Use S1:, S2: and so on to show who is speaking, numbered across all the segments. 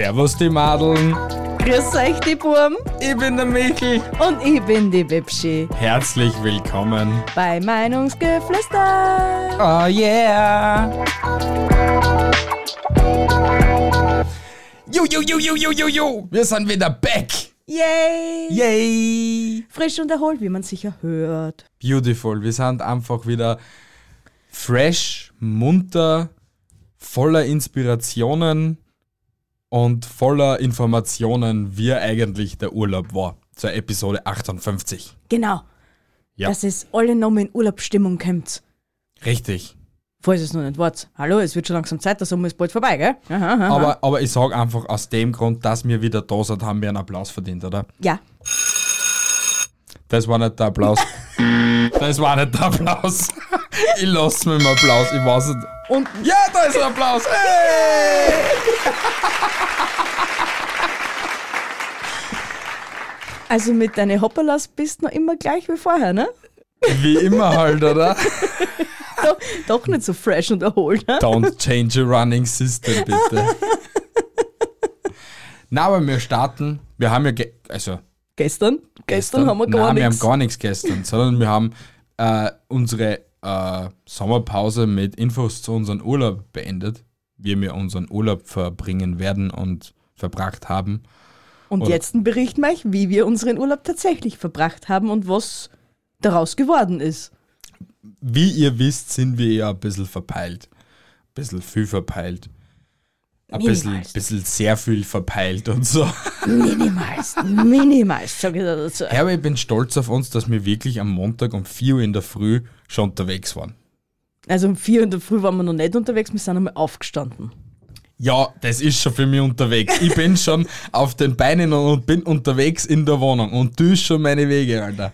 S1: Servus die Madeln,
S2: Grüß euch, die Burm.
S1: ich bin der Michel.
S2: Und ich bin die Bibschi
S1: Herzlich willkommen.
S2: bei Meinungsgeflüster.
S1: Oh yeah. Jo, jo, jo, jo, jo, jo, jo. Wir sind wieder back.
S2: Yay!
S1: Yay.
S2: Frisch und erholt, wie man sicher hört.
S1: Beautiful. Wir sind einfach wieder fresh, munter, voller Inspirationen und voller Informationen, wie eigentlich der Urlaub war. Zur Episode 58.
S2: Genau.
S1: Ja.
S2: Dass es alle nochmal in Urlaubsstimmung kommt.
S1: Richtig.
S2: Falls es noch nicht wart. Hallo, es wird schon langsam Zeit, der Sommer ist bald vorbei, gell? Aha, aha.
S1: Aber, aber ich sag einfach, aus dem Grund, dass wir wieder da sind, haben wir einen Applaus verdient, oder?
S2: Ja.
S1: Das war nicht der Applaus. Das war nicht der Applaus. Ich lasse mir mal Applaus. Ich weiß nicht.
S2: Und
S1: Ja, da ist ein Applaus. Hey!
S2: also mit deinen Hopperlas bist du noch immer gleich wie vorher, ne?
S1: Wie immer halt, oder?
S2: Doch, doch nicht so fresh und erholt, ne?
S1: Don't change a running system, bitte. Na, aber wir starten. Wir haben ja, also
S2: Gestern? Gestern, haben wir gar
S1: Nein, wir haben
S2: nichts.
S1: gar nichts gestern, sondern wir haben äh, unsere äh, Sommerpause mit Infos zu unserem Urlaub beendet, wie wir unseren Urlaub verbringen werden und verbracht haben.
S2: Und
S1: Oder-
S2: jetzt berichten wir euch, wie wir unseren Urlaub tatsächlich verbracht haben und was daraus geworden ist.
S1: Wie ihr wisst, sind wir ja ein bisschen verpeilt. Ein bisschen viel verpeilt. Ein bisschen, bisschen sehr viel verpeilt und so.
S2: Minimalst, minimalst, sag ich da dazu.
S1: Ja, aber ich bin stolz auf uns, dass wir wirklich am Montag um 4 Uhr in der Früh schon unterwegs waren.
S2: Also um vier in der Früh waren wir noch nicht unterwegs, wir sind einmal aufgestanden.
S1: Ja, das ist schon für mich unterwegs. Ich bin schon auf den Beinen und bin unterwegs in der Wohnung und du schon meine Wege, Alter.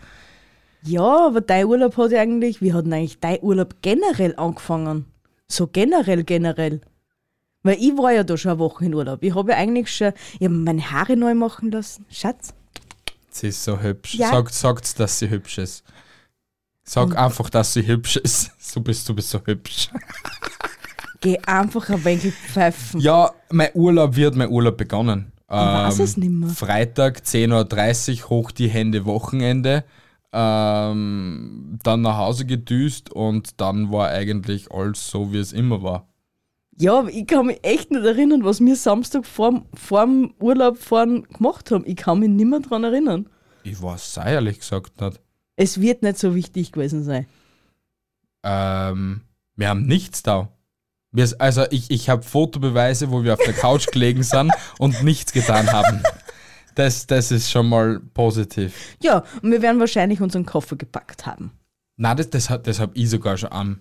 S2: Ja, aber dein Urlaub hat ja eigentlich, wie hat denn eigentlich dein Urlaub generell angefangen? So generell, generell. Weil ich war ja da schon eine Woche in Urlaub. Ich habe ja eigentlich schon, ich meine Haare neu machen lassen. Schatz,
S1: Sie ist so hübsch.
S2: Ja.
S1: Sagt, sagt's, dass sie hübsch ist. Sag einfach, dass sie hübsch ist. Du bist, du bist so hübsch.
S2: geh einfach ein wenig pfeifen.
S1: Ja, mein Urlaub wird mein Urlaub begonnen.
S2: Ich weiß
S1: Ähm,
S2: es nimmer.
S1: Freitag 10.30 Uhr hoch die Hände Wochenende. Ähm, dann nach Hause gedüst und dann war eigentlich alles so, wie es immer war.
S2: Ja, aber ich kann mich echt nicht erinnern, was wir Samstag vorm, vorm Urlaub fahren gemacht haben. Ich kann mich nicht mehr dran erinnern.
S1: Ich weiß es ehrlich gesagt nicht.
S2: Es wird nicht so wichtig gewesen sein.
S1: Ähm, wir haben nichts da. Wir, also ich, ich habe Fotobeweise, wo wir auf der Couch gelegen sind und nichts getan haben. Das, das ist schon mal positiv.
S2: Ja, und wir werden wahrscheinlich unseren Koffer gepackt haben.
S1: Na, das, das, das habe ich sogar schon am,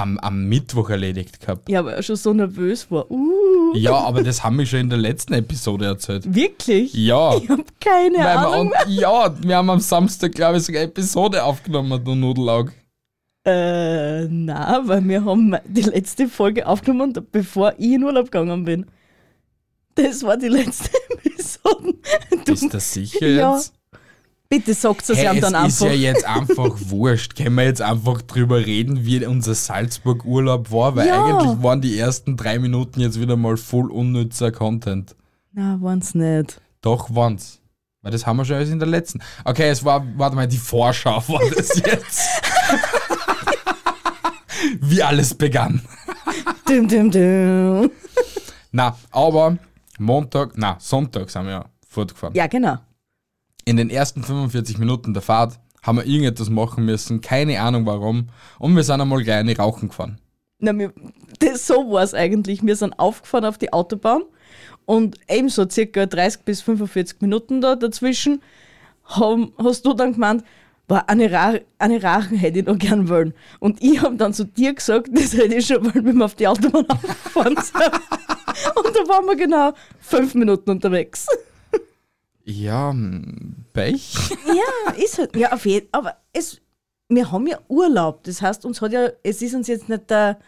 S1: am, am Mittwoch erledigt gehabt.
S2: Ja, weil er schon so nervös war. Uh,
S1: Ja, aber das haben wir schon in der letzten Episode erzählt.
S2: wirklich?
S1: Ja.
S2: Ich hab keine
S1: Weil wir,
S2: Ahnung.
S1: und, ja, wir haben am Samstag, glaube ich, sogar eine Episode aufgenommen, du Nudelaug.
S2: Äh, na, weil wir haben die letzte Folge aufgenommen, bevor ich in Urlaub gegangen bin. Das war die letzte Episode. Du,
S1: Ist das sicher
S2: Ja.
S1: jetzt?
S2: Bitte sagt es
S1: Hey,
S2: ihm
S1: es
S2: dann
S1: ist
S2: einfach.
S1: ja jetzt einfach wurscht. Können wir jetzt einfach drüber reden, wie unser Salzburg-Urlaub war? Weil
S2: Ja.
S1: eigentlich waren die ersten drei Minuten jetzt wieder mal voll unnützer Content.
S2: Na, waren's nicht.
S1: Doch, waren's. Weil das haben wir schon alles in der letzten. Okay, es war, warte mal, die Vorschau war das jetzt. wie alles begann.
S2: Dum, dum, dum.
S1: Na, aber Montag, na, Sonntag sind wir ja fortgefahren.
S2: Ja, genau.
S1: In den ersten 45 Minuten der Fahrt haben wir irgendetwas machen müssen, keine Ahnung warum, und wir sind einmal gleich Rauchen gefahren.
S2: Na, wir, das, so war es eigentlich. Wir sind aufgefahren auf die Autobahn und ebenso circa 30 bis 45 Minuten da dazwischen haben, hast du dann gemeint, boah, eine, Ra eine Rachen hätte ich noch gern wollen. Und ich habe dann zu dir gesagt, das hätte ich schon wollen, wenn wir auf die Autobahn aufgefahren sind. und da waren wir genau fünf Minuten unterwegs.
S1: Ja, hm, Pech.
S2: Ja, ist halt. Ja, auf jeden Aber es, wir haben ja Urlaub. Das heißt, uns hat ja, es ist uns jetzt nicht der,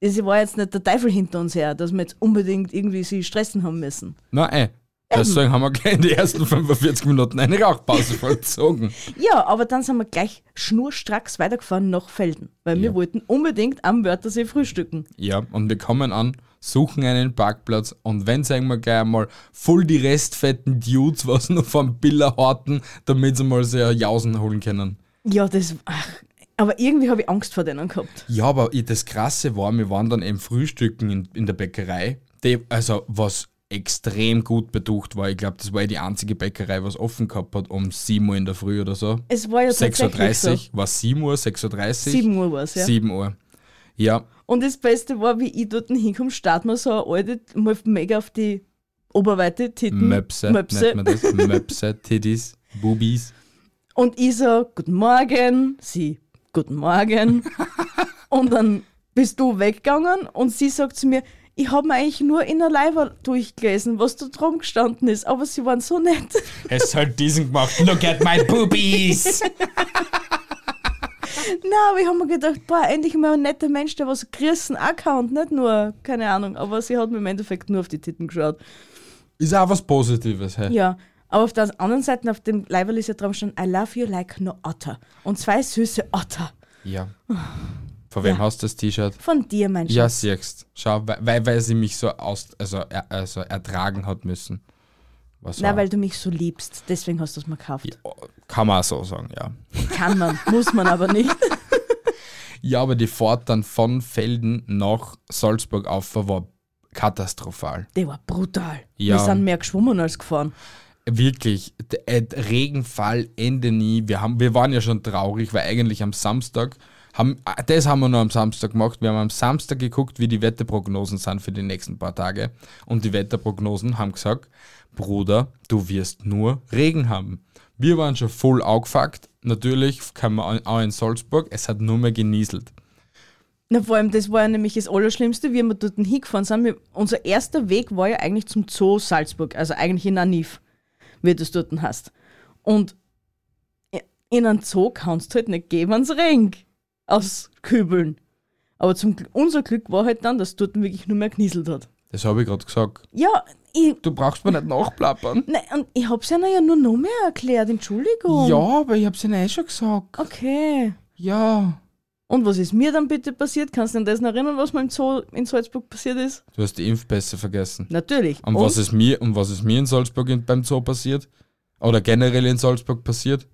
S2: es war jetzt nicht der Teufel hinter uns her, dass wir jetzt unbedingt irgendwie sie stressen haben müssen.
S1: Nein, eh. Deswegen haben wir gleich in die ersten 45 Minuten eine Rauchpause vollzogen.
S2: Ja, aber dann sind wir gleich schnurstracks weitergefahren nach Felden, weil wir
S1: Ja.
S2: wollten unbedingt am Wörthersee frühstücken.
S1: Ja, und wir kommen an, suchen einen Parkplatz und wenn sagen wir gleich einmal voll die restfetten Dudes, was noch vom Biller horten, damit sie mal sehr Jausen holen können.
S2: Ja, das, ach, aber irgendwie habe ich Angst vor denen gehabt.
S1: Ja, aber das Krasse war, wir waren dann eben frühstücken in, in der Bäckerei, die, also was extrem gut beducht war. Ich glaube, das war ja die einzige Bäckerei, was offen gehabt hat, um 7 Uhr in der Früh oder so.
S2: Es war ja
S1: 6.30 Uhr,
S2: so.
S1: war 7 Uhr, 6.30 Uhr?
S2: 7 Uhr war es, ja.
S1: 7 Uhr. Ja,
S2: Und das Beste war, wie ich dort hinkomme, starten wir so eine alte, mal mega auf die Oberweite Titten.
S1: Möpse,
S2: Möpse.
S1: man das. Möpse, Titties, Bubis.
S2: Und ich so, guten Morgen, sie, guten Morgen. und dann bist du weggegangen und sie sagt zu mir, ich habe mir eigentlich nur in der Leiber durchgelesen, was da drum gestanden ist, aber sie waren so nett.
S1: Es hat diesen gemacht. Look at my boobies.
S2: Na, aber ich habe mir gedacht, boah, endlich mal ein netter Mensch, der was grüßen auch kann und nicht nur, keine Ahnung, aber sie hat mir im Endeffekt nur auf die Titten geschaut.
S1: Ist auch was Positives. Hey.
S2: Ja, aber auf der anderen Seite, auf dem Leiberl ist ja drauf schon, I love you like no otter. Und zwei süße Otter.
S1: Ja. Von wem
S2: Ja.
S1: hast du das T-Shirt?
S2: Von dir, mein
S1: Ja,
S2: Schatz.
S1: siehst. Schau, weil, weil, weil sie mich so aus, also, er, also ertragen hat müssen. Was
S2: Na, weil du mich so liebst, deswegen hast du es mir gekauft.
S1: Ja, kann man auch so sagen, ja.
S2: Kann man, muss man aber nicht.
S1: Ja, aber die Fahrt dann von Felden nach Salzburg auf war katastrophal.
S2: Der war brutal.
S1: Ja.
S2: Wir sind mehr geschwommen als gefahren.
S1: Wirklich, äh, Regenfall, Ende nie. Wir, haben, wir waren ja schon traurig, weil eigentlich am Samstag, haben, ah, das haben wir nur am Samstag gemacht. Wir haben am Samstag geguckt, wie die Wetterprognosen sind für die nächsten paar Tage. Und die Wetterprognosen haben gesagt, Bruder, du wirst nur Regen haben. Wir waren schon voll aufgefuckt. Natürlich kann man auch in Salzburg, es hat nur mehr genieselt.
S2: Na, vor allem, das war ja nämlich das Allerschlimmste, wie wir dort hingefahren sind. Wir, unser erster Weg war ja eigentlich zum Zoo Salzburg, also eigentlich in Anif, wie du es dort hast. Und in einen Zoo kannst du halt nicht gehen, wenn es regnet. Aus Kübeln. Aber zum, unser Glück war halt dann, dass es dort wirklich nur mehr genieselt hat.
S1: Das habe ich gerade gesagt.
S2: Ja, ich,
S1: Du brauchst mir nicht nachplappern.
S2: nein, und ich hab's ja ja nur noch mehr erklärt, Entschuldigung.
S1: Ja, aber ich habe es ihnen eh schon gesagt.
S2: Okay.
S1: Ja.
S2: Und was ist mir dann bitte passiert? Kannst du dich an das noch erinnern, was mir im Zoo in Salzburg passiert ist?
S1: Du hast die Impfpässe vergessen.
S2: Natürlich.
S1: Und, was ist mir und was ist mir in Salzburg in, beim Zoo passiert? Oder generell in Salzburg passiert?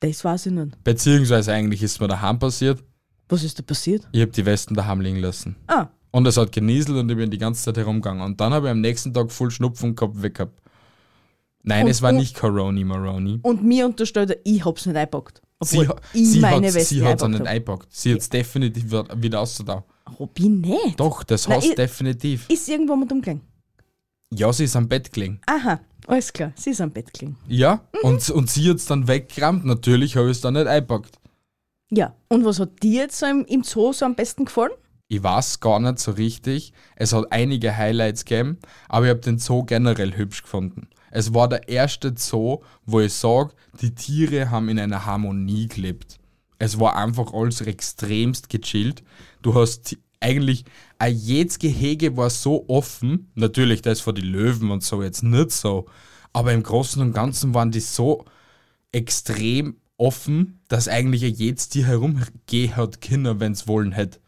S2: Das weiß ich nicht.
S1: Beziehungsweise eigentlich ist mir daheim passiert.
S2: Was ist da passiert?
S1: Ich habe die Westen daheim liegen lassen.
S2: Ah,
S1: Und es hat genieselt und ich bin die ganze Zeit herumgegangen. Und dann habe ich am nächsten Tag voll Schnupfen gehabt, weg gehabt. Nein,
S2: Und-
S1: es war
S2: und-
S1: nicht Coroni Maroni.
S2: und mir unterstellt er, ich hab's nicht eingepackt.
S1: Sie,
S2: Obwohl
S1: ha-
S2: ich
S1: sie
S2: meine
S1: hat sie hat's auch nicht
S2: eingepackt.
S1: Sie hat es definitiv wieder- ausgedacht.
S2: habe. Hab ich nicht.
S1: Doch, das
S2: Nein,
S1: hast
S2: ich-
S1: definitiv.
S2: Ist irgendwo mit umgelegen.
S1: Ja, sie ist am Bett gelegen.
S2: Aha, alles klar. Sie ist am Bett gelegen.
S1: Ja,
S2: Mhm.
S1: und, und sie hat es dann weggerammt. Natürlich habe ich es dann nicht eingepackt.
S2: Ja. Und was hat dir jetzt so im, im Zoo so am besten gefallen?
S1: Ich weiß gar nicht so richtig. Es hat einige Highlights gegeben, aber ich habe den Zoo generell hübsch gefunden. Es war der erste Zoo, wo ich sage, die Tiere haben in einer Harmonie gelebt. Es war einfach alles extremst gechillt. Du hast eigentlich, ein jedes Gehege war so offen. Natürlich, das vor die Löwen und so jetzt nicht so. Aber im Großen und Ganzen waren die so extrem offen, dass eigentlich ein jedes Tier herumgehen hat können, wenn es wollen hätte.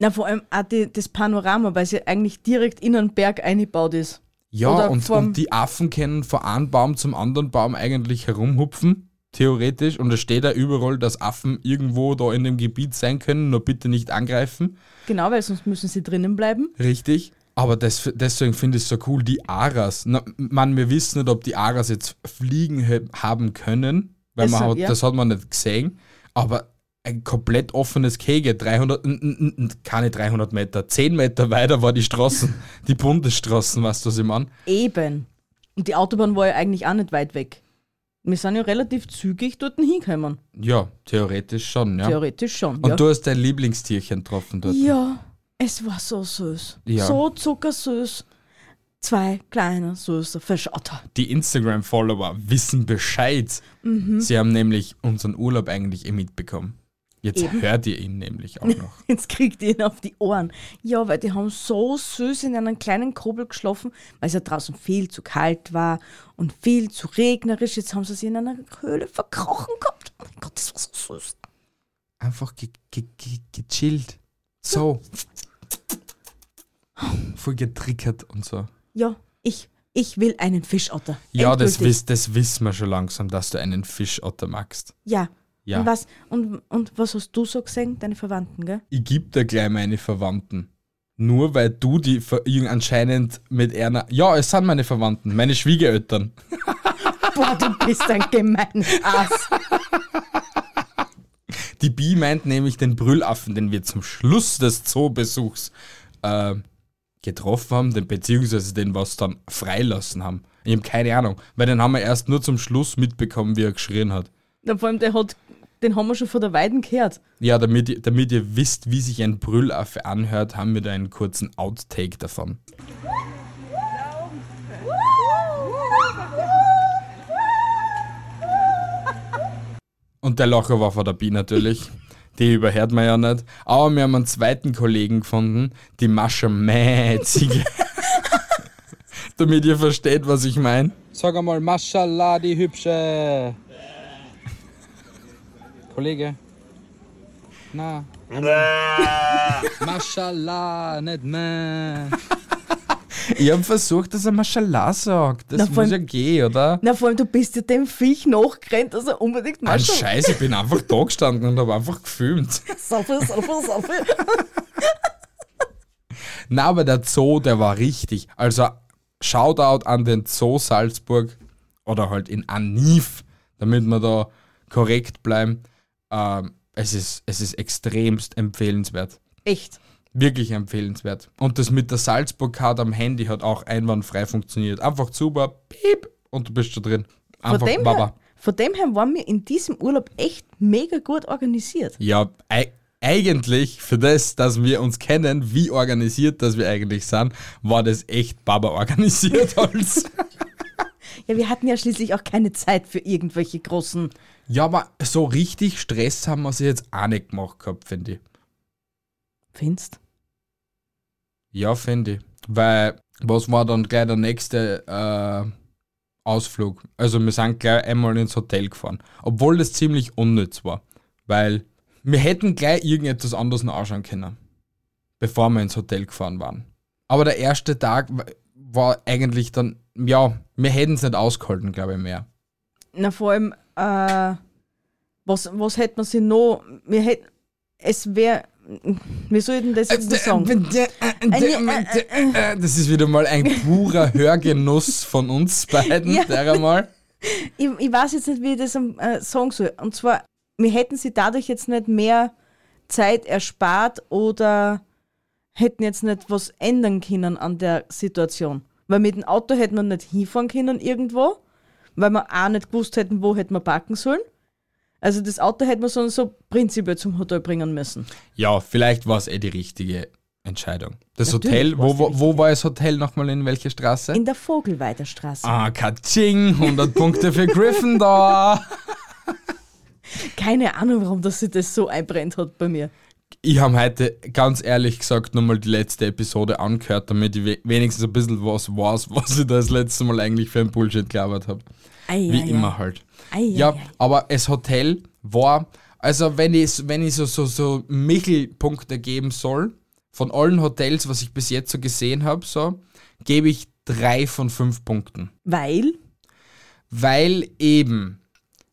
S2: Na, vor allem auch die, das Panorama, weil sie eigentlich direkt in einen Berg eingebaut ist.
S1: Ja,
S2: Oder
S1: und, und die Affen können von einem Baum zum anderen Baum eigentlich herumhupfen, theoretisch. Und es steht da überall, dass Affen irgendwo da in dem Gebiet sein können, nur bitte nicht angreifen.
S2: Genau, weil sonst müssen sie drinnen bleiben.
S1: Richtig. Aber das, deswegen finde ich es so cool, die Aras. Na, man, wir wissen nicht, ob die Aras jetzt fliegen haben können, weil
S2: Das
S1: man
S2: hat- ja.
S1: das hat man nicht gesehen. Aber ein komplett offenes Gehege, 300, n- n- n- keine 300 Meter, 10 Meter weiter war die Straßen, die Bundesstraßen, weißt du, was ich meine?
S2: Eben. Und die Autobahn war ja eigentlich auch nicht weit weg. Wir sind ja relativ zügig dort hingekommen.
S1: Ja, theoretisch schon, ja.
S2: Theoretisch schon.
S1: Und
S2: ja.
S1: du hast dein Lieblingstierchen getroffen dort.
S2: ja, es war so süß.
S1: Ja.
S2: So zuckersüß. zwei kleine süße Fischotter.
S1: Die Instagram-Follower wissen Bescheid.
S2: Mhm.
S1: Sie haben nämlich unseren Urlaub eigentlich eh mitbekommen. Jetzt hört ihr ihn nämlich auch noch.
S2: Jetzt kriegt ihr ihn auf die Ohren. Ja, weil die haben so süß in einem kleinen Kobel geschlafen, weil es ja draußen viel zu kalt war und viel zu regnerisch. Jetzt haben sie sich in einer Höhle verkrochen gehabt. Oh mein Gott, das war so süß.
S1: Einfach ge ge ge gechillt. So. Voll getriggert und so.
S2: Ja, ich, ich will einen Fischotter.
S1: Ja, das, wiss, das wissen wir schon langsam, dass du einen Fischotter magst.
S2: Ja.
S1: Ja.
S2: Und was, und, und was hast du so gesehen, deine Verwandten, gell?
S1: Ich geb dir gleich meine Verwandten. Nur weil du die anscheinend mit einer. Ja, es sind meine Verwandten, meine Schwiegereltern.
S2: Boah, du bist ein gemeines Ass.
S1: Die Bi meint nämlich den Brüllaffen, den wir zum Schluss des Zoobesuchs äh, getroffen haben, den, beziehungsweise den was dann freilassen haben. Ich habe keine Ahnung, weil den haben wir erst nur zum Schluss mitbekommen, wie er geschrien hat.
S2: Na, vor allem, der hat, den haben wir schon vor der Weiden gehört.
S1: Ja, damit, ihr- damit ihr wisst, wie sich ein Brüllaffe anhört, haben wir da einen kurzen Outtake davon. Und der Locher war vor der Bi natürlich. Die überhört man ja nicht. Aber wir haben einen zweiten Kollegen gefunden, die Mascha Mäzige. Damit ihr versteht, was ich meine.
S3: Sag einmal, Mashallah, die Hübsche. Kollege. Na. Mashallah, nicht mehr.
S1: Ich habe versucht, dass er Mashallah sagt. Das
S2: Na,
S1: muss
S2: vor allem-
S1: ja gehen, oder?
S2: Na, vor allem, du bist ja dem Viech nachgerannt, dass er unbedingt
S1: Ein
S2: mal schon.
S1: Scheiß, ich bin einfach da gestanden und habe einfach gefilmt.
S2: Saufe, saufe, saufe.
S1: Na, aber der Zoo, der war richtig. Also Shoutout an den Zoo Salzburg oder halt in Aniv, damit wir da korrekt bleiben. Ähm, es, ist, es ist extremst empfehlenswert.
S2: Echt.
S1: Wirklich empfehlenswert. Und das mit der Salzburg-Card am Handy hat auch einwandfrei funktioniert. Einfach super, piep, und du bist schon drin.
S2: Von
S1: Einfach
S2: dem,
S1: Baba.
S2: her, von dem her waren wir in diesem Urlaub echt mega gut organisiert.
S1: Ja, ei eigentlich für das, dass wir uns kennen, wie organisiert dass wir eigentlich sind, war das echt Baba organisiert als.
S2: Ja, wir hatten ja schließlich auch keine Zeit für irgendwelche großen.
S1: ja, aber so richtig Stress haben wir sie jetzt auch nicht gemacht gehabt, finde ich.
S2: Findest?
S1: Ja, finde ich. Weil, was war dann gleich der nächste äh, Ausflug? Also, wir sind gleich einmal ins Hotel gefahren. Obwohl das ziemlich unnütz war. Weil wir hätten gleich irgendetwas anderes noch anschauen können. Bevor wir ins Hotel gefahren waren. Aber der erste Tag wa- war eigentlich dann, ja, wir hätten es nicht ausgehalten, glaube ich, mehr.
S2: Na, vor allem, äh, was, was hätte man sich noch. Wir hätten. Es wäre. Wie soll ich denn das jetzt noch sagen?
S1: Das ist wieder mal ein purer Hörgenuss von uns beiden,
S2: Ja.
S1: der einmal.
S2: Ich, ich weiß jetzt nicht, wie ich das äh, sagen soll. Und zwar, wir hätten sie dadurch jetzt nicht mehr Zeit erspart oder hätten jetzt nicht was ändern können an der Situation. Weil mit dem Auto hätten wir nicht hinfahren können irgendwo, weil wir auch nicht gewusst hätten, wo hätten wir parken sollen. Also das Auto hätten wir so, so prinzipiell zum Hotel bringen müssen.
S1: Ja, vielleicht war es eh die richtige Entscheidung. Das
S2: Natürlich
S1: Hotel, wo, wo, wo war das Hotel nochmal in welcher Straße?
S2: In der Vogelweiderstraße.
S1: ah, Katsching, 100 Punkte für Gryffindor.
S2: Keine Ahnung, warum das sich das so einbrennt hat bei mir.
S1: Ich habe heute ganz ehrlich gesagt nochmal die letzte Episode angehört, damit ich we- wenigstens ein bisschen was weiß, was ich da das letzte Mal eigentlich für ein Bullshit gelabert habe. Wie
S2: ei,
S1: immer halt.
S2: Ei, ei,
S1: Ja, aber das Hotel war, also wenn ich, wenn ich so, so, so Mittelpunkte geben soll, von allen Hotels, was ich bis jetzt so gesehen habe, so, gebe ich drei von fünf Punkten.
S2: Weil,
S1: Weil eben,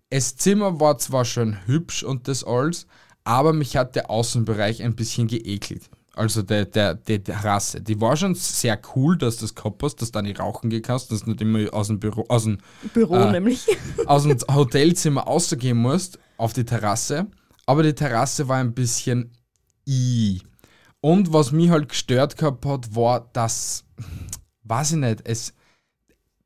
S1: das Zimmer war zwar schon hübsch und das alles, aber mich hat der Außenbereich ein bisschen geekelt. Also der, der, die Terrasse. Die war schon sehr cool, dass du das gehabt hast, dass du da nicht rauchen gehen kannst, dass du nicht immer aus dem Büro, aus dem
S2: Büro
S1: Ah.
S2: nämlich.
S1: aus dem Hotelzimmer rausgehen musst auf die Terrasse. Aber die Terrasse war ein bisschen i. Und was mich halt gestört gehabt hat, war, dass, weiß ich nicht, es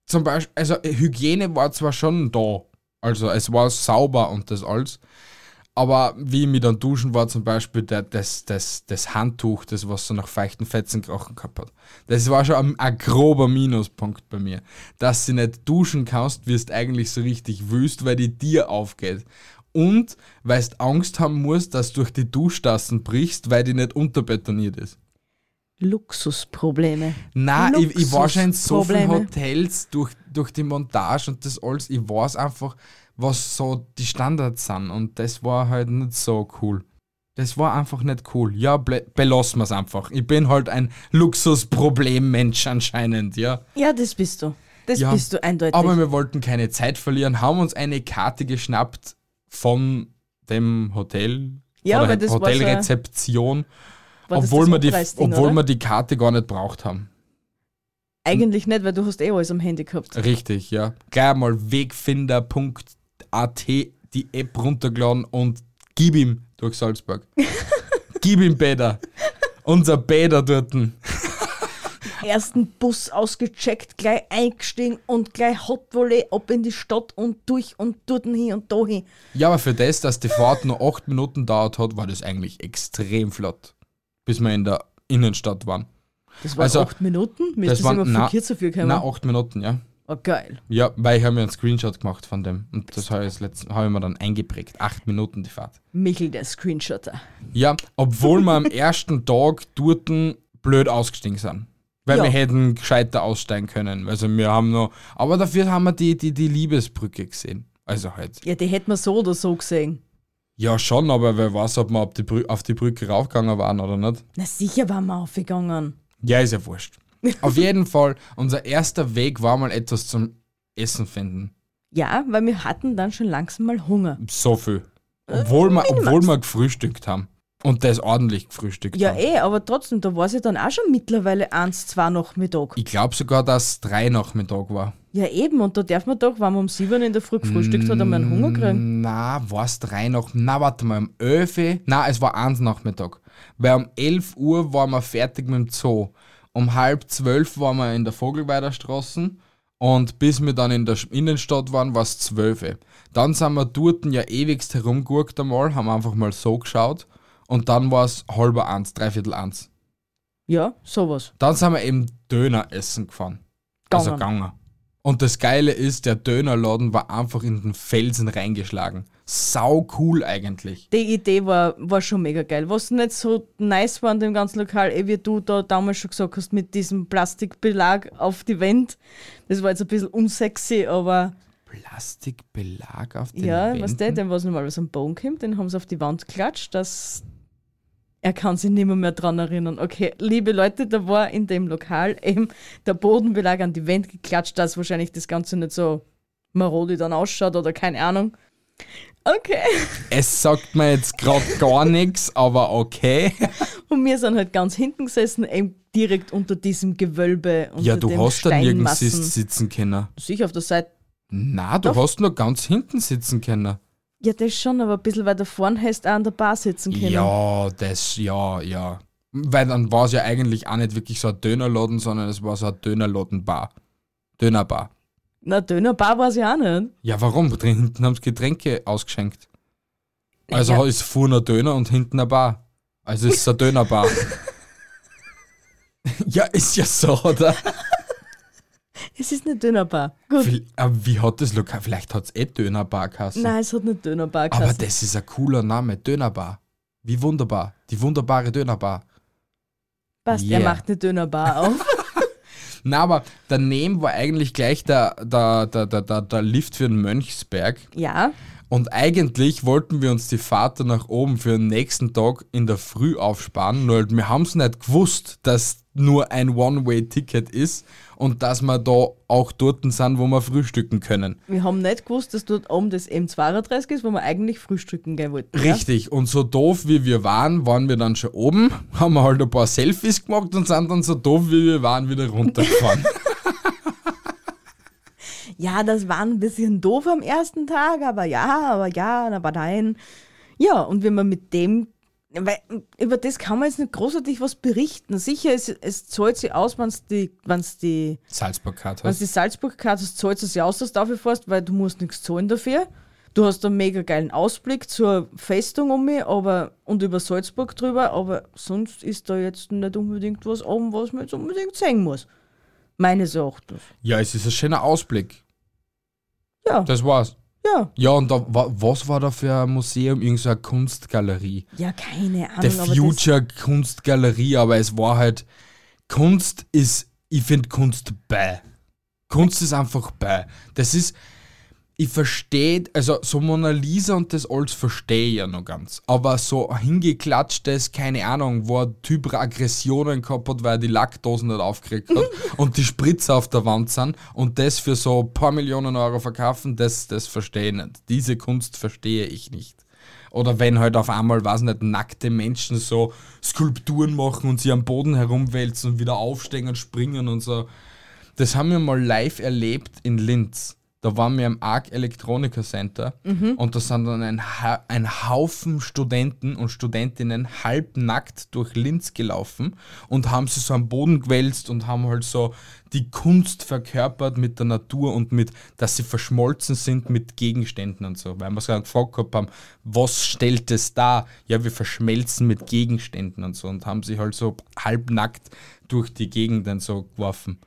S1: zum Beispiel, also Hygiene war zwar schon da, also es war sauber und das alles, Aber wie ich mich dann duschen war, zum Beispiel der, das, das, das Handtuch, das was so nach feuchten Fetzen gerochen gehabt hat. Das war schon ein, ein grober Minuspunkt bei mir. Dass du nicht duschen kannst, wirst eigentlich so richtig wüst, weil die dir aufgeht. Und weil du Angst haben musst, dass du durch die Duschtassen brichst, weil die nicht unterbetoniert ist.
S2: Luxusprobleme.
S1: Nein, ich, ich war schon in so vielen. Hotels durch, durch die Montage und das alles. Ich weiß einfach, was so die Standards sind. Und das war halt nicht so cool. Das war einfach nicht cool. Ja, belassen wir es einfach. Ich bin halt ein Luxusproblemmensch anscheinend, ja.
S2: Ja, das bist du. Das
S1: Ja,
S2: bist du eindeutig.
S1: Aber wir wollten keine Zeit verlieren, haben uns eine Karte geschnappt von dem Hotel,
S2: Ja, weil das
S1: Hotelrezeption,
S2: War das
S1: obwohl, wir die, obwohl
S2: oder?
S1: wir die Karte gar nicht braucht haben.
S2: Eigentlich nicht, weil du hast eh alles am Handy gehabt.
S1: Richtig, ja. Gleich mal wegfinder.at die App runtergeladen und gib ihm durch Salzburg. gib ihm Bäder. Unser Bäder dorten.
S2: Ersten Bus ausgecheckt, gleich eingestiegen und gleich Hot Volley ab in die Stadt und durch und dort hin und da hin.
S1: Ja, aber für das, dass die Fahrt nur acht Minuten dauert hat, war das eigentlich extrem flott. Bis wir in der Innenstadt waren.
S2: Das waren
S1: Also,
S2: acht Minuten? Mir
S1: das
S2: ist das
S1: waren-
S2: immer
S1: na-
S2: viel zu viel gekommen.
S1: Na, acht Minuten, ja.
S2: Oh, geil.
S1: Ja, weil ich habe mir einen Screenshot gemacht von dem. Und das habe ich, habe ich mir dann eingeprägt. Acht Minuten die Fahrt.
S2: Michel, der Screenshotter.
S1: Ja, obwohl wir am ersten Tag dort blöd ausgestiegen sind. Weil
S2: Ja.
S1: wir hätten gescheiter aussteigen können. Also wir haben noch. Aber dafür haben wir die, die, die Liebesbrücke gesehen. Also halt.
S2: Ja, die hätten wir so oder so gesehen.
S1: Ja, schon, aber wer weiß, ob wir auf die, Brü auf die Brücke raufgegangen waren oder nicht.
S2: Na sicher waren wir aufgegangen.
S1: Ja, ist ja wurscht. auf jeden Fall, unser erster Weg war mal etwas zum Essen finden.
S2: Ja, weil wir hatten dann schon langsam mal Hunger.
S1: So viel. Obwohl, wir, obwohl wir gefrühstückt haben. Und das ordentlich gefrühstückt
S2: Ja,
S1: haben.
S2: eh, aber trotzdem, da war es ja dann auch schon mittlerweile eins, zwei Nachmittag.
S1: Ich glaube sogar, dass drei Nachmittag war.
S2: Ja, eben, und da darf man doch, wenn man um sieben in der Früh gefrühstückt hat, einmal einen Hunger kriegen.
S1: Na, war es drei nach. Na, warte mal, um 11 Uhr. Na, es war eins Nachmittag. Weil um 11 Uhr waren wir fertig mit dem Zoo. Um halb zwölf waren wir in der Vogelweiderstraße. Und bis wir dann in der Innenstadt waren, war es 12 Uhr. Dann sind wir dort ja ewigst herumgeguckt einmal, haben einfach mal so geschaut. Und dann war es halber eins, dreiviertel eins.
S2: Ja, sowas.
S1: Dann sind wir eben Döner essen gefahren. Also
S2: Gangen.
S1: gegangen. Und das Geile ist, der Dönerladen war einfach in den Felsen reingeschlagen. Sau cool eigentlich.
S2: Die Idee war, war schon mega geil. Was nicht so nice war an dem ganzen Lokal, eh wie du da damals schon gesagt hast, mit diesem Plastikbelag auf die Wand. Das war jetzt ein bisschen unsexy, aber
S1: Plastikbelag auf den
S2: ja,
S1: Wänden.
S2: was der, dem was normalerweise am Boden kommt, den haben sie auf die Wand geklatscht, dass er kann sich nicht mehr, mehr dran erinnern. Okay, liebe Leute, da war in dem Lokal eben der Bodenbelag an die Wand geklatscht, dass wahrscheinlich das Ganze nicht so marodi dann ausschaut oder keine Ahnung. Okay.
S1: Es sagt mir jetzt gerade gar nichts, aber okay.
S2: Und wir sind halt ganz hinten gesessen, eben direkt unter diesem Gewölbe. Unter
S1: Ja, du hast da nirgends sitzen können.
S2: Sicher auf der Seite.
S1: Na, du
S2: Doch.
S1: hast nur ganz hinten sitzen können.
S2: Ja, das schon, aber ein bisschen weiter vorn du auch an der Bar sitzen können.
S1: Ja, das, ja, ja. Weil dann war es ja eigentlich auch nicht wirklich so ein Dönerladen, sondern es war so ein Dönerladenbar. Dönerbar.
S2: Na, Dönerbar war sie auch nicht.
S1: Ja, warum? Drin hinten haben sie Getränke ausgeschenkt. Also
S2: Ja.
S1: ist vorne ein Döner und hinten eine Bar. Also ist es eine Dönerbar. ja, ist ja so, oder?
S2: Es ist eine Dönerbar. Gut.
S1: Wie, aber wie hat das Lokal? Vielleicht hat es eh Dönerbar geheißen.
S2: Nein, es hat eine Dönerbar
S1: aber
S2: geheißen.
S1: das ist ein cooler Name, Dönerbar. Wie wunderbar. Die wunderbare Dönerbar.
S2: Passt, er
S1: Yeah.
S2: macht eine Dönerbar auf.
S1: Na, aber daneben war eigentlich gleich der, der, der, der, der, der Lift für den Mönchsberg.
S2: ja,
S1: Und eigentlich wollten wir uns die Fahrt nach oben für den nächsten Tag in der Früh aufsparen, nur halt wir haben es nicht gewusst, dass nur ein One-Way-Ticket ist und dass wir da auch dort sind, wo wir frühstücken können.
S2: wir haben nicht gewusst, dass dort oben das M32 ist, wo wir eigentlich frühstücken gehen wollten. Ja?
S1: Richtig, und so doof wie wir waren, waren wir dann schon oben, haben wir halt ein paar Selfies gemacht und sind dann so doof wie wir waren wieder runtergefahren.
S2: Ja, das war ein bisschen doof am ersten Tag, aber ja, aber ja, aber nein. Ja, und wenn man mit dem, weil über das kann man jetzt nicht großartig was berichten. Sicher, es, es zahlt sich aus, wenn es die, wenn's die,
S1: Salzburg-Card
S2: wenn's
S1: hast.
S2: die Salzburg-Karte hast, zahlt es sich aus, dass du dafür fährst, weil du musst nichts zahlen dafür. Du hast einen mega geilen Ausblick zur Festung um mich aber, und über Salzburg drüber, aber sonst ist da jetzt nicht unbedingt was oben, was man jetzt unbedingt sehen muss. Meines Erachtens.
S1: Ja, es ist ein schöner Ausblick.
S2: Ja,
S1: Das war's.
S2: ja.
S1: Ja, und da, wa, was war da für ein Museum? Irgend so eine Kunstgalerie.
S2: Ja, keine Ahnung.
S1: Der
S2: aber
S1: Future Kunstgalerie, aber es war halt. Kunst ist, ich finde Kunst bei. Kunst ist einfach bei. Das ist, ich verstehe, also so Mona Lisa und das alles verstehe ich ja noch ganz. Aber so hingeklatschtes, keine Ahnung, wo ein Typ Aggressionen gehabt hat, weil er die Lackdosen nicht aufgekriegt hat und die Spritzer auf der Wand sind und das für so ein paar Millionen Euro verkaufen, das, das verstehe ich nicht. Diese Kunst verstehe ich nicht. Oder wenn halt auf einmal, weiß nicht, nackte Menschen so Skulpturen machen und sie am Boden herumwälzen und wieder aufstehen und springen und so. Das haben wir mal live erlebt in Linz. Da waren wir im ARC Elektroniker Center und da sind dann ein, ha ein Haufen Studenten und Studentinnen halbnackt durch Linz gelaufen und haben sich so am Boden gewälzt und haben halt so die Kunst verkörpert mit der Natur und mit, dass sie verschmolzen sind mit Gegenständen und so. Weil wir so gefragt gehabt haben, was stellt es dar? Ja, wir verschmelzen mit Gegenständen und so und haben sich halt so halbnackt durch die Gegenden so geworfen.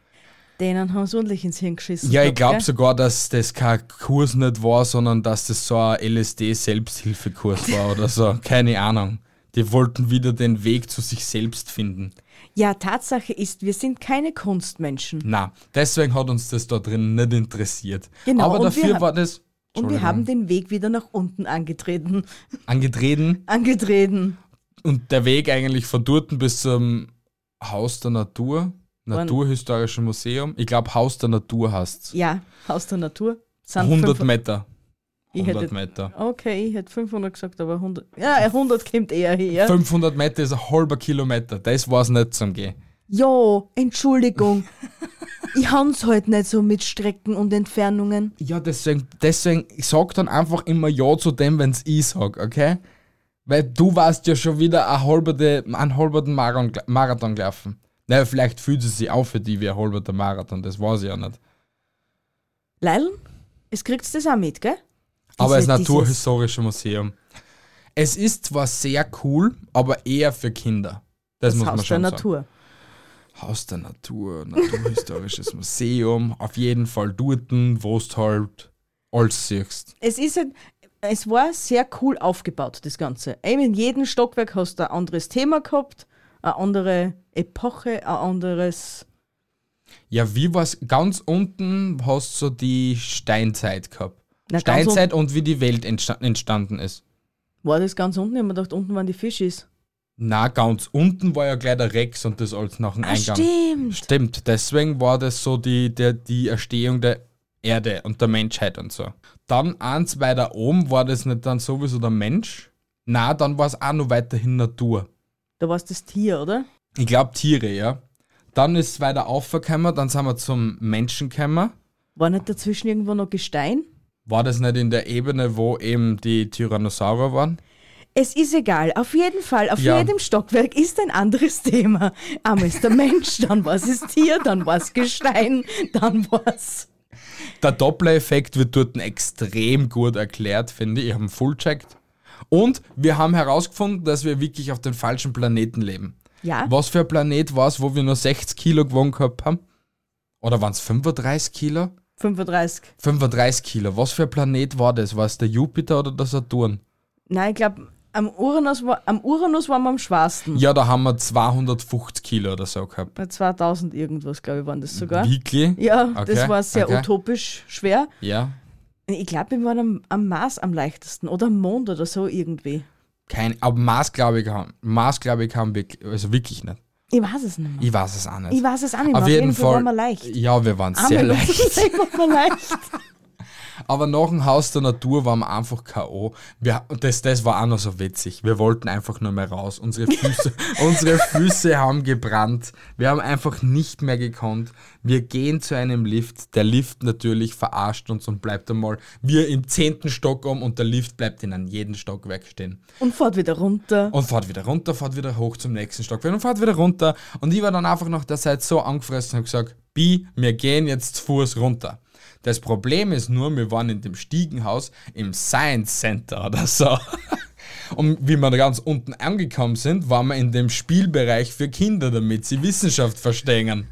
S2: Denen haben sie ordentlich ins Hirn geschissen.
S1: Ja, ich glaube sogar, dass das kein Kurs nicht war, sondern dass das so ein LSD-Selbsthilfekurs war oder so. Keine Ahnung. Die wollten wieder den Weg zu sich selbst finden.
S2: Ja, Tatsache ist, wir sind keine Kunstmenschen.
S1: Na, deswegen hat uns das da drin nicht interessiert.
S2: Genau,
S1: Aber dafür war das
S2: Und wir haben den Weg wieder nach unten angetreten.
S1: angetreten
S2: Angetreten.
S1: und der Weg eigentlich von dort bis zum Haus der Natur, Naturhistorischen Museum. Ich glaube, Haus der Natur heißt
S2: Ja, Haus der Natur. Sind
S1: 100
S2: fünf-
S1: Meter.
S2: Ich
S1: 100
S2: hätte-
S1: Meter.
S2: Okay, ich hätte 500 gesagt, aber 100. Ja, 100 kommt eher her.
S1: 500 Meter ist ein halber Kilometer. Das war es nicht zum Gehen.
S2: Ja, Entschuldigung. ich hab's halt nicht so mit Strecken und Entfernungen.
S1: Ja, deswegen, deswegen, ich sag dann einfach immer Ja zu dem, wenn's ich sag, okay? Weil du warst ja schon wieder ein halberte, einen halberten Marathon, Marathon gelaufen. Naja, vielleicht fühlt es sich auch für die wie ein halberter Marathon, das weiß ich ja nicht.
S2: Leil, es kriegst das auch mit, gell?
S1: Aber das
S2: Diese-
S1: Naturhistorische Museum. Es ist zwar sehr cool, aber eher für Kinder. Das,
S2: Das
S1: muss
S2: Haus
S1: man
S2: der
S1: schon sagen.
S2: Natur.
S1: Haus der Natur, Naturhistorisches Museum, auf jeden Fall dort, wo du halt alles siehst.
S2: Es ist halt, es war sehr cool aufgebaut, das Ganze. Eben in jedem Stockwerk hast du ein anderes Thema gehabt, eine andere Epoche, ein anderes.
S1: Ja, wie war's? Ganz unten hast du so die Steinzeit gehabt.
S2: Na,
S1: Steinzeit und wie die Welt entsta entstanden ist.
S2: War das ganz unten? Ich hab mir gedacht, unten waren die Fischis.
S1: Na, ganz unten war ja gleich der Rex und das alles nach dem
S2: Ah,
S1: Eingang.
S2: stimmt.
S1: Stimmt, deswegen war das so die, der, die Erstehung der Erde und der Menschheit und so. Dann eins weiter oben war das nicht dann sowieso der Mensch. Na, dann war es auch noch weiterhin Natur.
S2: Da war es das Tier, oder?
S1: Ich glaube Tiere, ja. Dann ist es weiter aufgekommen, dann sind wir zum Menschen gekommen.
S2: War nicht dazwischen irgendwo noch Gestein?
S1: War das nicht in der Ebene, wo eben die Tyrannosaurier waren?
S2: Es ist egal. Auf jeden Fall, auf
S1: Ja.
S2: jedem Stockwerk ist ein anderes Thema. Einmal ist der Mensch, dann war es Tier, dann war es Gestein, dann war es.
S1: Der Doppler-Effekt wird dort extrem gut erklärt, finde ich. Ich habe ihn full checkt. Und wir haben herausgefunden, dass wir wirklich auf dem falschen Planeten leben.
S2: Ja.
S1: Was für ein Planet war es, wo wir nur 60 Kilo gewogen gehabt haben? Oder waren es 35 Kilo?
S2: 35.
S1: 35 Kilo. Was für ein Planet war das? War es der Jupiter oder der Saturn?
S2: Nein, ich glaube, am Uranus, war, am Uranus waren wir am schwarsten.
S1: Ja, da haben wir 250 Kilo oder so gehabt.
S2: Bei 2000 irgendwas, glaube ich, waren das sogar.
S1: Wirklich?
S2: Ja,
S1: Okay,
S2: das war sehr
S1: okay.
S2: utopisch schwer.
S1: Ja.
S2: Ich glaube, wir waren am, am Mars am leichtesten oder am Mond oder so irgendwie.
S1: Kein, aber Mars glaube ich, haben- Mars glaube ich, haben wir, also wirklich nicht.
S2: Ich weiß es nicht mehr.
S1: Ich weiß es auch nicht.
S2: Ich weiß es auch nicht mehr.
S1: Auf jeden Fall.
S2: waren wir leicht.
S1: Ja, wir waren sehr
S2: Arme
S1: leicht.
S2: Leicht.
S1: Aber nach dem Haus der Natur waren wir einfach K.O. Wir, das, das war auch noch so witzig. Wir wollten einfach nur mehr raus. Unsere Füße, unsere Füße haben gebrannt. Wir haben einfach nicht mehr gekonnt. Wir gehen zu einem Lift. Der Lift natürlich verarscht uns und bleibt einmal wir im zehnten Stock um und der Lift bleibt in einem jeden Stockwerk stehen.
S2: Und fährt wieder runter.
S1: Und fährt wieder runter, fährt wieder hoch zum nächsten Stockwerk und fährt wieder runter. Und ich war dann einfach nach der Zeit so angefressen und habe gesagt, Bi, wir gehen jetzt zu Fuß runter. Das Problem ist nur, wir waren in dem Stiegenhaus im Science Center oder so. Und wie wir da ganz unten angekommen sind, waren wir in dem Spielbereich für Kinder, damit sie Wissenschaft verstehen.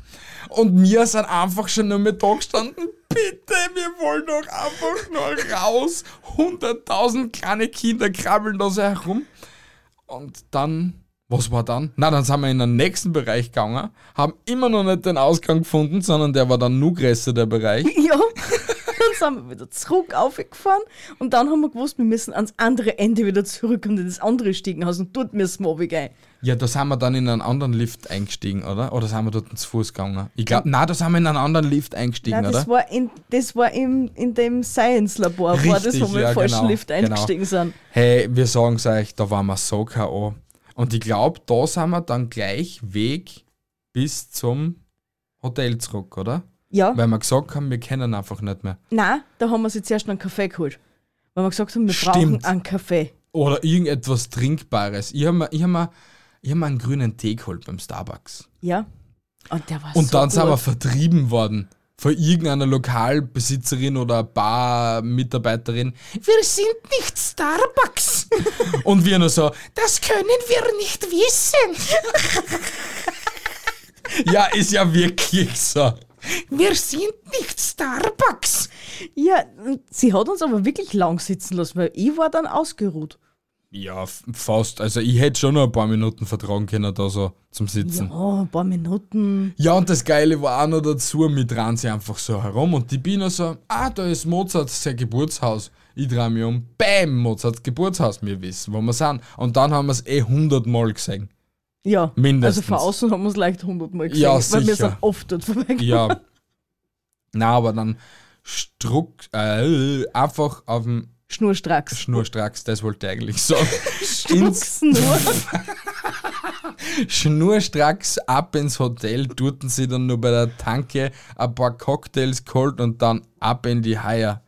S1: Und wir sind einfach schon nur mit da gestanden. Bitte, wir wollen doch einfach nur raus. 100.000 kleine Kinder krabbeln da so herum. Und dann, was war dann? Na, dann sind wir in den nächsten Bereich gegangen, haben immer noch nicht den Ausgang gefunden, sondern der war dann nur größer, der Bereich.
S2: Ja. Dann sind wir wieder zurück aufgefahren und dann haben wir gewusst, wir müssen ans andere Ende wieder zurück und in das andere Stiegenhaus und dort müssen wir runtergehen.
S1: Ja, da sind wir dann in einen anderen Lift eingestiegen, oder? Oder sind wir dort zu Fuß gegangen? Ich glaube, nein, da sind wir in einen anderen Lift eingestiegen,
S2: Nein, das
S1: oder?
S2: war, in, das war im, in dem Science-Labor, war das,
S1: Richtig,
S2: wo wir
S1: ja,
S2: im falschen
S1: genau,
S2: Lift
S1: genau.
S2: eingestiegen sind.
S1: Hey, wir sagen's euch, da waren wir so K.O. Und ich glaube, da sind wir dann gleich Weg bis zum Hotel zurück, oder?
S2: Ja,
S1: Weil wir gesagt haben, wir kennen einfach nicht mehr.
S2: nein, da haben wir uns zuerst noch einen Kaffee geholt. Weil wir gesagt haben, wir
S1: Stimmt.
S2: brauchen einen Kaffee.
S1: Oder irgendetwas Trinkbares. Ich habe mir, ich hab mir, ich hab mir einen grünen Tee geholt beim Starbucks.
S2: Ja. Und der war
S1: Und
S2: so
S1: dann
S2: gut.
S1: sind wir vertrieben worden von irgendeiner Lokalbesitzerin oder Barmitarbeiterin. Wir sind nicht Starbucks. Und wir nur so, das können wir nicht wissen. ja, ist ja wirklich so. Wir sind nicht Starbucks.
S2: Ja, sie hat uns aber wirklich lang sitzen lassen, weil ich war dann ausgeruht.
S1: Ja, fast. Also ich hätte schon noch ein paar Minuten vertragen können, da so zum Sitzen.
S2: Ja, ein paar Minuten.
S1: Ja, und das Geile war auch noch dazu, mit dran sie einfach so herum und die Biene so, ah, da ist Mozart sein Geburtshaus. Ich drehe mich um, bam, Mozarts Geburtshaus, wir wissen, wo wir sind. Und dann haben wir es eh hundertmal gesehen.
S2: Ja,
S1: Mindestens.
S2: also von außen haben wir es leicht hundertmal gesehen,
S1: Ja,
S2: weil wir sind oft dort vorbeigegangen.
S1: Ja. Na, aber dann struck, äh, einfach auf dem
S2: Schnurstracks.
S1: Schnurstracks, das wollte ich eigentlich sagen. ins,
S2: Nur.
S1: schnurstracks ab ins Hotel, durften sie dann nur bei der Tanke ein paar Cocktails geholt und dann ab in die Haie.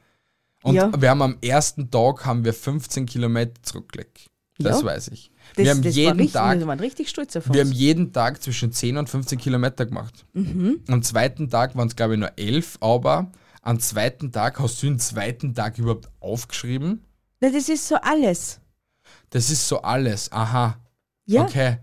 S1: Und
S2: Ja.
S1: wir haben am ersten Tag haben wir 15 Kilometer zurückgelegt. Das
S2: Ja.
S1: weiß ich.
S2: Das,
S1: wir haben
S2: das
S1: jeden
S2: richtig,
S1: Tag
S2: Wir waren richtig stolz auf
S1: wir haben
S2: uns.
S1: jeden Tag zwischen 10 und 15 Kilometer gemacht. Am zweiten Tag waren es, glaube ich, nur 11, aber am zweiten Tag, hast du den zweiten Tag überhaupt aufgeschrieben?
S2: Na, das ist so alles.
S1: Das ist so alles. Aha.
S2: Ja,
S1: Okay.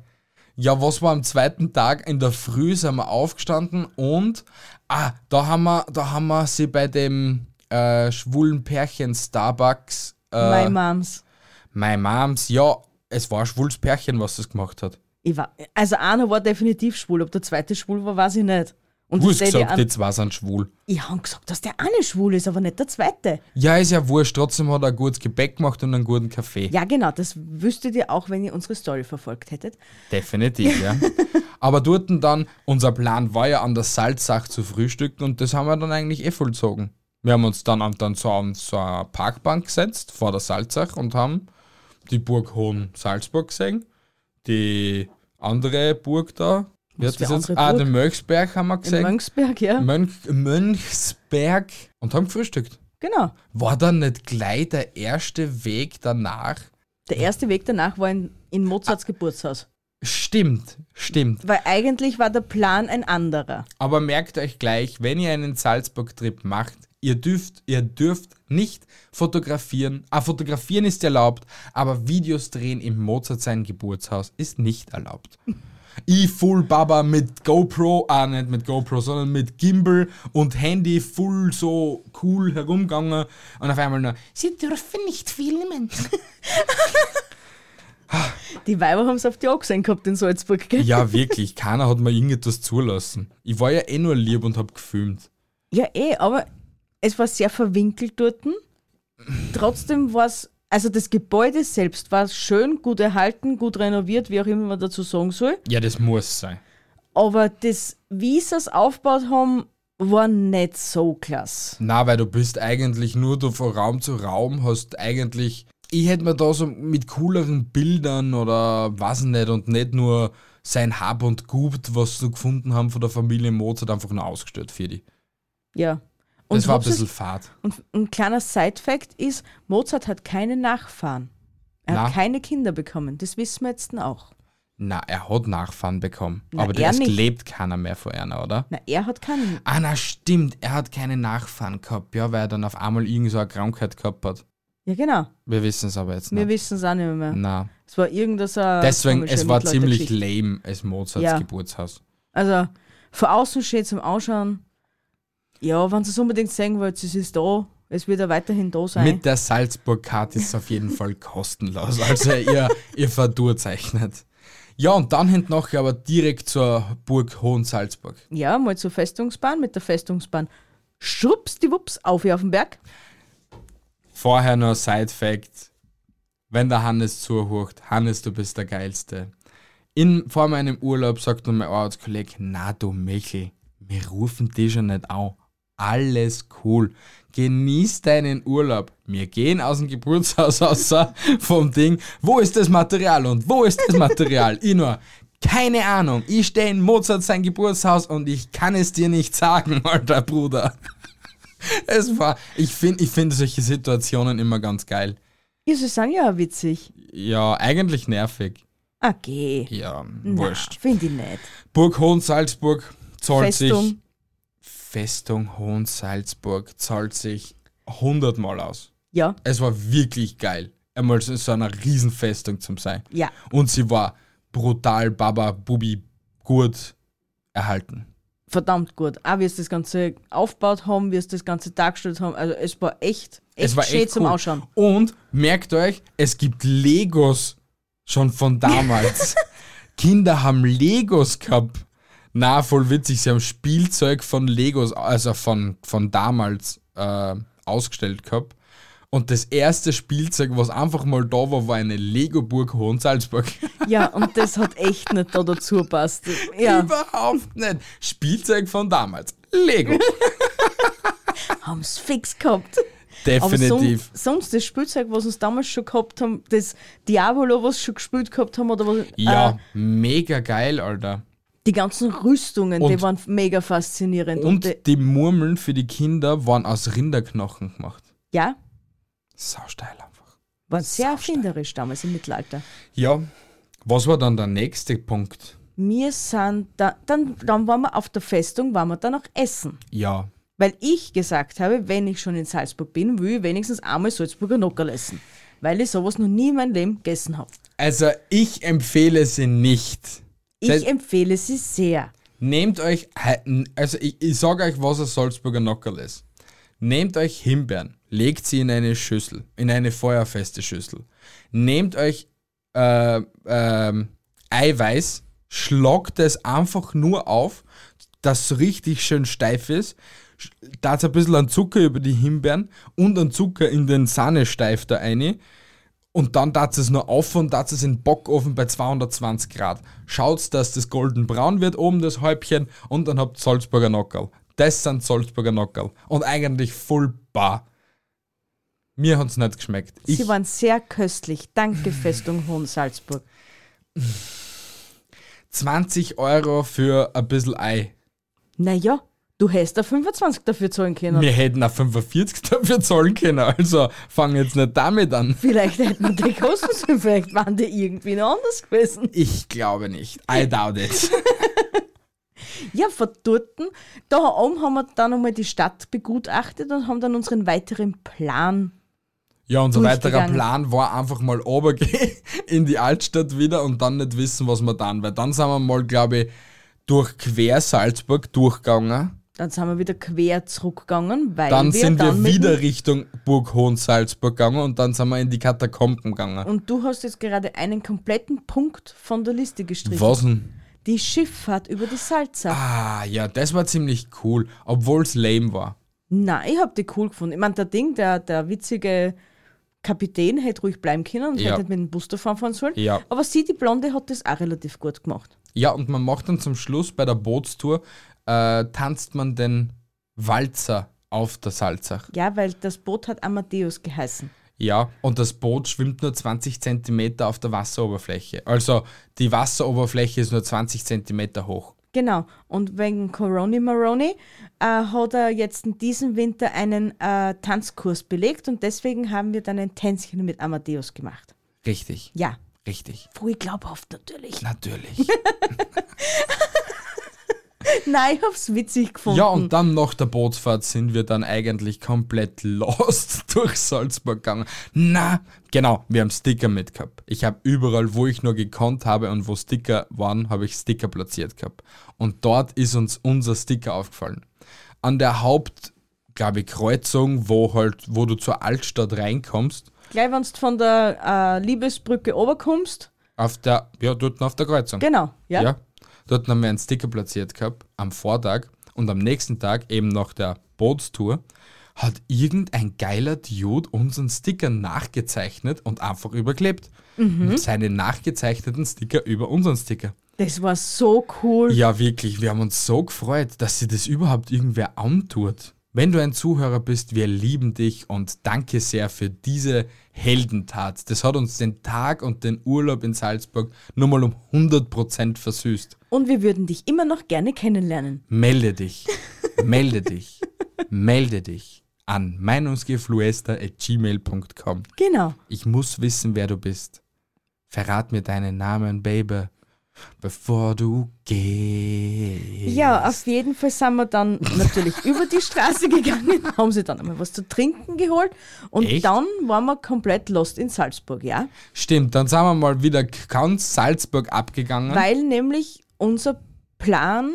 S1: Ja, was war am zweiten Tag? In der Früh sind wir aufgestanden und ah, da haben wir, da haben wir sie bei dem äh, schwulen Pärchen Starbucks. Äh,
S2: my moms.
S1: My Moms, ja, es war ein schwules Pärchen, was das gemacht hat.
S2: War, also einer war definitiv schwul, ob der zweite schwul war, weiß ich nicht. Und
S1: Du hast gesagt,
S2: an-
S1: die zwei sind schwul.
S2: ich habe gesagt, dass der eine schwul ist, aber nicht der zweite.
S1: Ja, ist ja wurscht, trotzdem hat er ein gutes Gebäck gemacht und einen guten Kaffee.
S2: Ja, genau, das wüsstet ihr auch, wenn ihr unsere Story verfolgt hättet.
S1: Definitiv, ja. Aber dort dann, unser Plan war ja an der Salzach zu frühstücken und das haben wir dann eigentlich eh vollzogen. Wir haben uns dann, an- dann so an so eine Parkbank gesetzt vor der Salzach und haben die Burg Hohen Salzburg gesehen, die andere Burg da, wie hat das jetzt? Ah, den Mönchsberg haben wir gesehen.
S2: Mönchsberg, ja.
S1: Mönch, Mönchsberg und haben gefrühstückt.
S2: Genau.
S1: War dann nicht gleich der erste Weg danach?
S2: Der erste Weg danach war in, in Mozarts Geburtshaus.
S1: Stimmt, stimmt.
S2: Weil eigentlich war der Plan ein anderer.
S1: Aber merkt euch gleich, wenn ihr einen Salzburg-Trip macht, ihr dürft, ihr dürft nicht fotografieren. Ah, fotografieren ist erlaubt, aber Videos drehen im Mozart sein Geburtshaus ist nicht erlaubt. Ich full Baba mit GoPro, ah nicht mit GoPro, sondern mit Gimbal und Handy full so cool herumgegangen und auf einmal nur, sie dürfen nicht filmen.
S2: Die Weiber haben es auf die angesehen gehabt in Salzburg, gell?
S1: Ja, wirklich, keiner hat mir irgendetwas zulassen. Ich war ja eh nur lieb und hab gefilmt.
S2: Ja, eh, aber es war sehr verwinkelt dort. Trotzdem war es, also das Gebäude selbst war schön, gut erhalten, gut renoviert, wie auch immer man dazu sagen soll.
S1: Ja, das muss sein.
S2: Aber das, wie sie es aufgebaut haben, war nicht so klasse.
S1: Na, weil du bist eigentlich nur du von Raum zu Raum, hast eigentlich. Ich hätte mir da so mit cooleren Bildern oder was nicht und nicht nur sein Hab und Gut, was sie gefunden haben von der Familie Mozart, einfach nur ausgestellt für die.
S2: Ja.
S1: Das war ein bisschen fad.
S2: Und ein kleiner Side-Fact ist, Mozart hat keine Nachfahren. Er
S1: Na.
S2: hat keine Kinder bekommen. Das wissen wir jetzt auch.
S1: Na, er hat Nachfahren bekommen.
S2: Na,
S1: aber
S2: er nicht.
S1: lebt keiner mehr von einer, oder?
S2: Na, er hat keinen.
S1: Ah, na stimmt, er hat keine Nachfahren gehabt, ja, weil er dann auf einmal irgend so eine Krankheit gehabt hat.
S2: Ja, genau.
S1: Wir wissen es aber jetzt
S2: Wir
S1: nicht.
S2: wissen es auch nicht mehr.
S1: Na.
S2: Es war eine
S1: Deswegen, es war ziemlich lame, als Mozarts
S2: Ja.
S1: Geburtshaus.
S2: Also, von außen steht zum Ausschauen. Ja, wenn ihr es unbedingt sehen wollt, es ist da. Es wird auch weiterhin da sein.
S1: Mit der Salzburg-Karte ist es auf jeden Fall kostenlos. Also ihr, ihr verdurchzeichnet. Ja, und dann hinten nachher aber direkt zur Burg Hohensalzburg.
S2: ja, mal zur Festungsbahn. Mit der Festungsbahn schrups die Wups auf wie auf den Berg.
S1: Vorher noch Side-Fact. Wenn der Hannes zuhört, Hannes, du bist der Geilste. In, vor meinem Urlaub sagt mir mein Arbeitskollege, na du Michel, wir rufen dich schon nicht an. Alles cool. Genieß deinen Urlaub. Wir gehen aus dem Geburtshaus raus vom Ding. Wo ist das Material und wo ist das Material? ich nur, keine Ahnung. Ich stehe in Mozart sein Geburtshaus und ich kann es dir nicht sagen, alter Bruder. Es war, ich finde ich find solche Situationen immer ganz geil.
S2: Ja, sie sagen ja auch witzig.
S1: Ja, eigentlich nervig.
S2: Okay.
S1: Ja,
S2: Na,
S1: wurscht.
S2: Finde ich nicht.
S1: Burg Hohensalzburg zahlt sich.
S2: Festung.
S1: Hohensalzburg zahlt sich hundertmal aus.
S2: Ja,
S1: Es war wirklich geil. Einmal so so eine Riesenfestung zum sein.
S2: ja.
S1: Und sie war brutal, Baba, Bubi, gut erhalten.
S2: Verdammt gut. Auch wie es das Ganze aufgebaut haben, wie es das Ganze dargestellt haben. Also es war echt, echt
S1: es war
S2: schön
S1: echt
S2: zum
S1: cool.
S2: Ausschauen.
S1: Und merkt euch, es gibt Legos schon von damals. Kinder haben Legos gehabt. Na, voll witzig. Sie haben Spielzeug von Legos, also von, von damals, äh, ausgestellt gehabt. Und das erste Spielzeug, was einfach mal da war, war eine Lego-Burg Hohensalzburg.
S2: Ja, und das hat echt nicht da dazu passt. Ja,
S1: Überhaupt nicht. Spielzeug von damals. Lego.
S2: haben es fix gehabt.
S1: Definitiv.
S2: son sonst das Spielzeug, was uns damals schon gehabt haben, das Diabolo, was schon gespielt gehabt haben, oder was,
S1: ja,
S2: äh,
S1: mega geil, Alter.
S2: Die ganzen Rüstungen, die
S1: Und-
S2: waren mega faszinierend.
S1: Und
S2: die,
S1: die Murmeln für die Kinder waren aus Rinderknochen gemacht.
S2: ja,
S1: Sau steil einfach.
S2: waren sehr erfinderisch damals im Mittelalter.
S1: Ja, was war dann der nächste Punkt?
S2: Wir sind da, dann, dann waren wir auf der Festung, waren wir dann auch essen.
S1: Ja,
S2: Weil ich gesagt habe, wenn ich schon in Salzburg bin, will ich wenigstens einmal Salzburger Nockerl essen. Weil ich sowas noch nie in meinem Leben gegessen habe.
S1: also ich empfehle sie nicht.
S2: Ich
S1: Das-
S2: empfehle sie sehr.
S1: Nehmt euch, also ich, ich sage euch, was ein Salzburger Nockerl ist. Nehmt euch Himbeeren, legt sie in eine Schüssel, in eine feuerfeste Schüssel. Nehmt euch äh, ähm, Eiweiß, schlagt es einfach nur auf, dass es richtig schön steif ist. Da ein bisschen an Zucker über die Himbeeren und an Zucker in den Sahnesteif da rein. Und dann tat es nur auf und tat es in den Bockofen bei 220 Grad. Schaut, dass das golden braun wird, oben das Häubchen und dann habt ihr Salzburger Nockerl. Das sind Salzburger Nockerl. Und eigentlich voll bar. Mir hat's nicht geschmeckt. Ich,
S2: Sie waren sehr köstlich. Danke, Festung Hohensalzburg.
S1: 20 Euro für ein bisschen Ei.
S2: Naja, du hättest da 25 dafür zahlen können.
S1: Wir hätten auch 45 dafür zahlen können. Also fang jetzt nicht damit an.
S2: Vielleicht hätten wir die kosten vielleicht waren die irgendwie noch anders gewesen.
S1: Ich glaube nicht. I doubt it.
S2: Ja, von dort, da oben haben wir dann einmal die Stadt begutachtet und haben dann unseren weiteren Plan.
S1: Ja, unser weiterer. Plan war einfach mal runtergehen in die Altstadt wieder und dann nicht wissen, was wir dann. Weil dann sind wir mal, glaube ich, durch quer Salzburg durchgegangen.
S2: Dann sind wir wieder quer zurückgegangen, weil
S1: Dann
S2: wir
S1: sind wir
S2: dann mit
S1: wieder Richtung Burg Hohensalzburg gegangen und dann sind wir in die Katakomben gegangen.
S2: Und du hast jetzt gerade einen kompletten Punkt von der Liste gestrichen.
S1: Was denn?
S2: Die Schifffahrt über die Salza.
S1: Ah, ja, das war ziemlich cool, obwohl es lame war.
S2: Nein, ich hab die cool gefunden. Ich meine, der Ding, der, der witzige Kapitän hätte ruhig bleiben können und
S1: Ja.
S2: hätte mit dem Bus fahren fahren sollen.
S1: Ja.
S2: Aber sie, die Blonde, hat das auch relativ gut gemacht.
S1: Ja, und man macht dann zum Schluss bei der Bootstour, äh, tanzt man den Walzer auf der Salzach.
S2: Ja, weil das Boot hat Amadeus geheißen.
S1: Ja, und das Boot schwimmt nur 20 Zentimeter auf der Wasseroberfläche. Also die Wasseroberfläche ist nur 20 Zentimeter hoch.
S2: Genau. Und wegen Coroni Maroni äh, hat er jetzt in diesem Winter einen äh, Tanzkurs belegt und deswegen haben wir dann ein Tänzchen mit Amadeus gemacht.
S1: Richtig.
S2: Ja.
S1: Richtig.
S2: Voll glaubhaft natürlich.
S1: Natürlich.
S2: Nein, ich hab's witzig gefunden.
S1: Ja, und dann nach der Bootsfahrt sind wir dann eigentlich komplett lost durch Salzburg gegangen. Na, genau, wir haben Sticker mitgehabt. Ich habe überall, wo ich nur gekonnt habe und wo Sticker waren, habe ich Sticker platziert gehabt. Und dort ist uns unser Sticker aufgefallen. An der Haupt, glaube ich, Kreuzung, wo halt, wo du zur Altstadt reinkommst,
S2: Gleich, wenn du von der äh, Liebesbrücke runterkommst.
S1: auf der, ja, dort auf der Kreuzung.
S2: Genau, ja.
S1: Ja. Dort haben wir einen Sticker platziert gehabt am Vortag und am nächsten Tag, eben nach der Bootstour, hat irgendein geiler Dude unseren Sticker nachgezeichnet und einfach überklebt. Seine nachgezeichneten Sticker über unseren Sticker.
S2: Das war so cool.
S1: Ja, wirklich, wir haben uns so gefreut, dass sie das überhaupt irgendwer antut. Wenn du ein Zuhörer bist, wir lieben dich und danke sehr für diese Heldentat. Das hat uns den Tag und den Urlaub in Salzburg nur mal um 100% versüßt.
S2: Und wir würden dich immer noch gerne kennenlernen.
S1: Melde dich, melde dich, melde dich an meinungsgefluester.gmail.com.
S2: Genau.
S1: Ich muss wissen, wer du bist. Verrat mir deinen Namen, Baby, bevor du gehst.
S2: Ja, auf jeden Fall sind wir dann natürlich über die Straße gegangen, haben sie dann einmal was zu trinken geholt und
S1: Echt?
S2: dann waren wir komplett lost in Salzburg, ja?
S1: Stimmt, dann sind wir mal wieder ganz Salzburg abgegangen.
S2: Weil nämlich unser Plan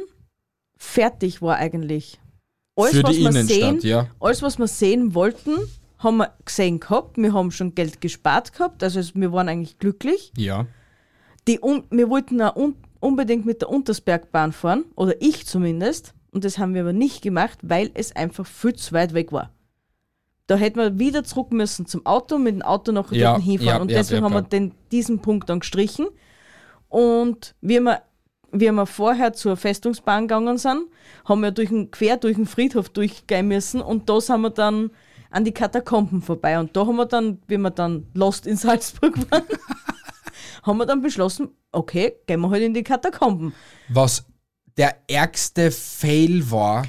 S2: fertig war eigentlich. Alles,
S1: Für
S2: was
S1: die
S2: wir
S1: Innenstadt,
S2: sehen,
S1: ja.
S2: alles, was wir sehen wollten, haben wir gesehen gehabt. Wir haben schon Geld gespart gehabt, also wir waren eigentlich glücklich.
S1: ja,
S2: Die, un wir wollten auch un unbedingt mit der Untersbergbahn fahren, oder ich zumindest, und das haben wir aber nicht gemacht, weil es einfach viel zu weit weg war. Da hätten wir wieder zurück müssen zum Auto, mit dem Auto noch
S1: Ja,
S2: hinfahren.
S1: ja,
S2: und
S1: ja,
S2: deswegen haben wir den, diesen Punkt dann gestrichen. Und wie wir, wie wir vorher zur Festungsbahn gegangen sind, haben wir durch den, quer durch den Friedhof durchgehen müssen und da sind wir dann an die Katakomben vorbei. Und da haben wir dann, wie wir dann lost in Salzburg waren, haben wir dann beschlossen, okay, gehen wir halt in die Katakomben.
S1: was der ärgste Fail war,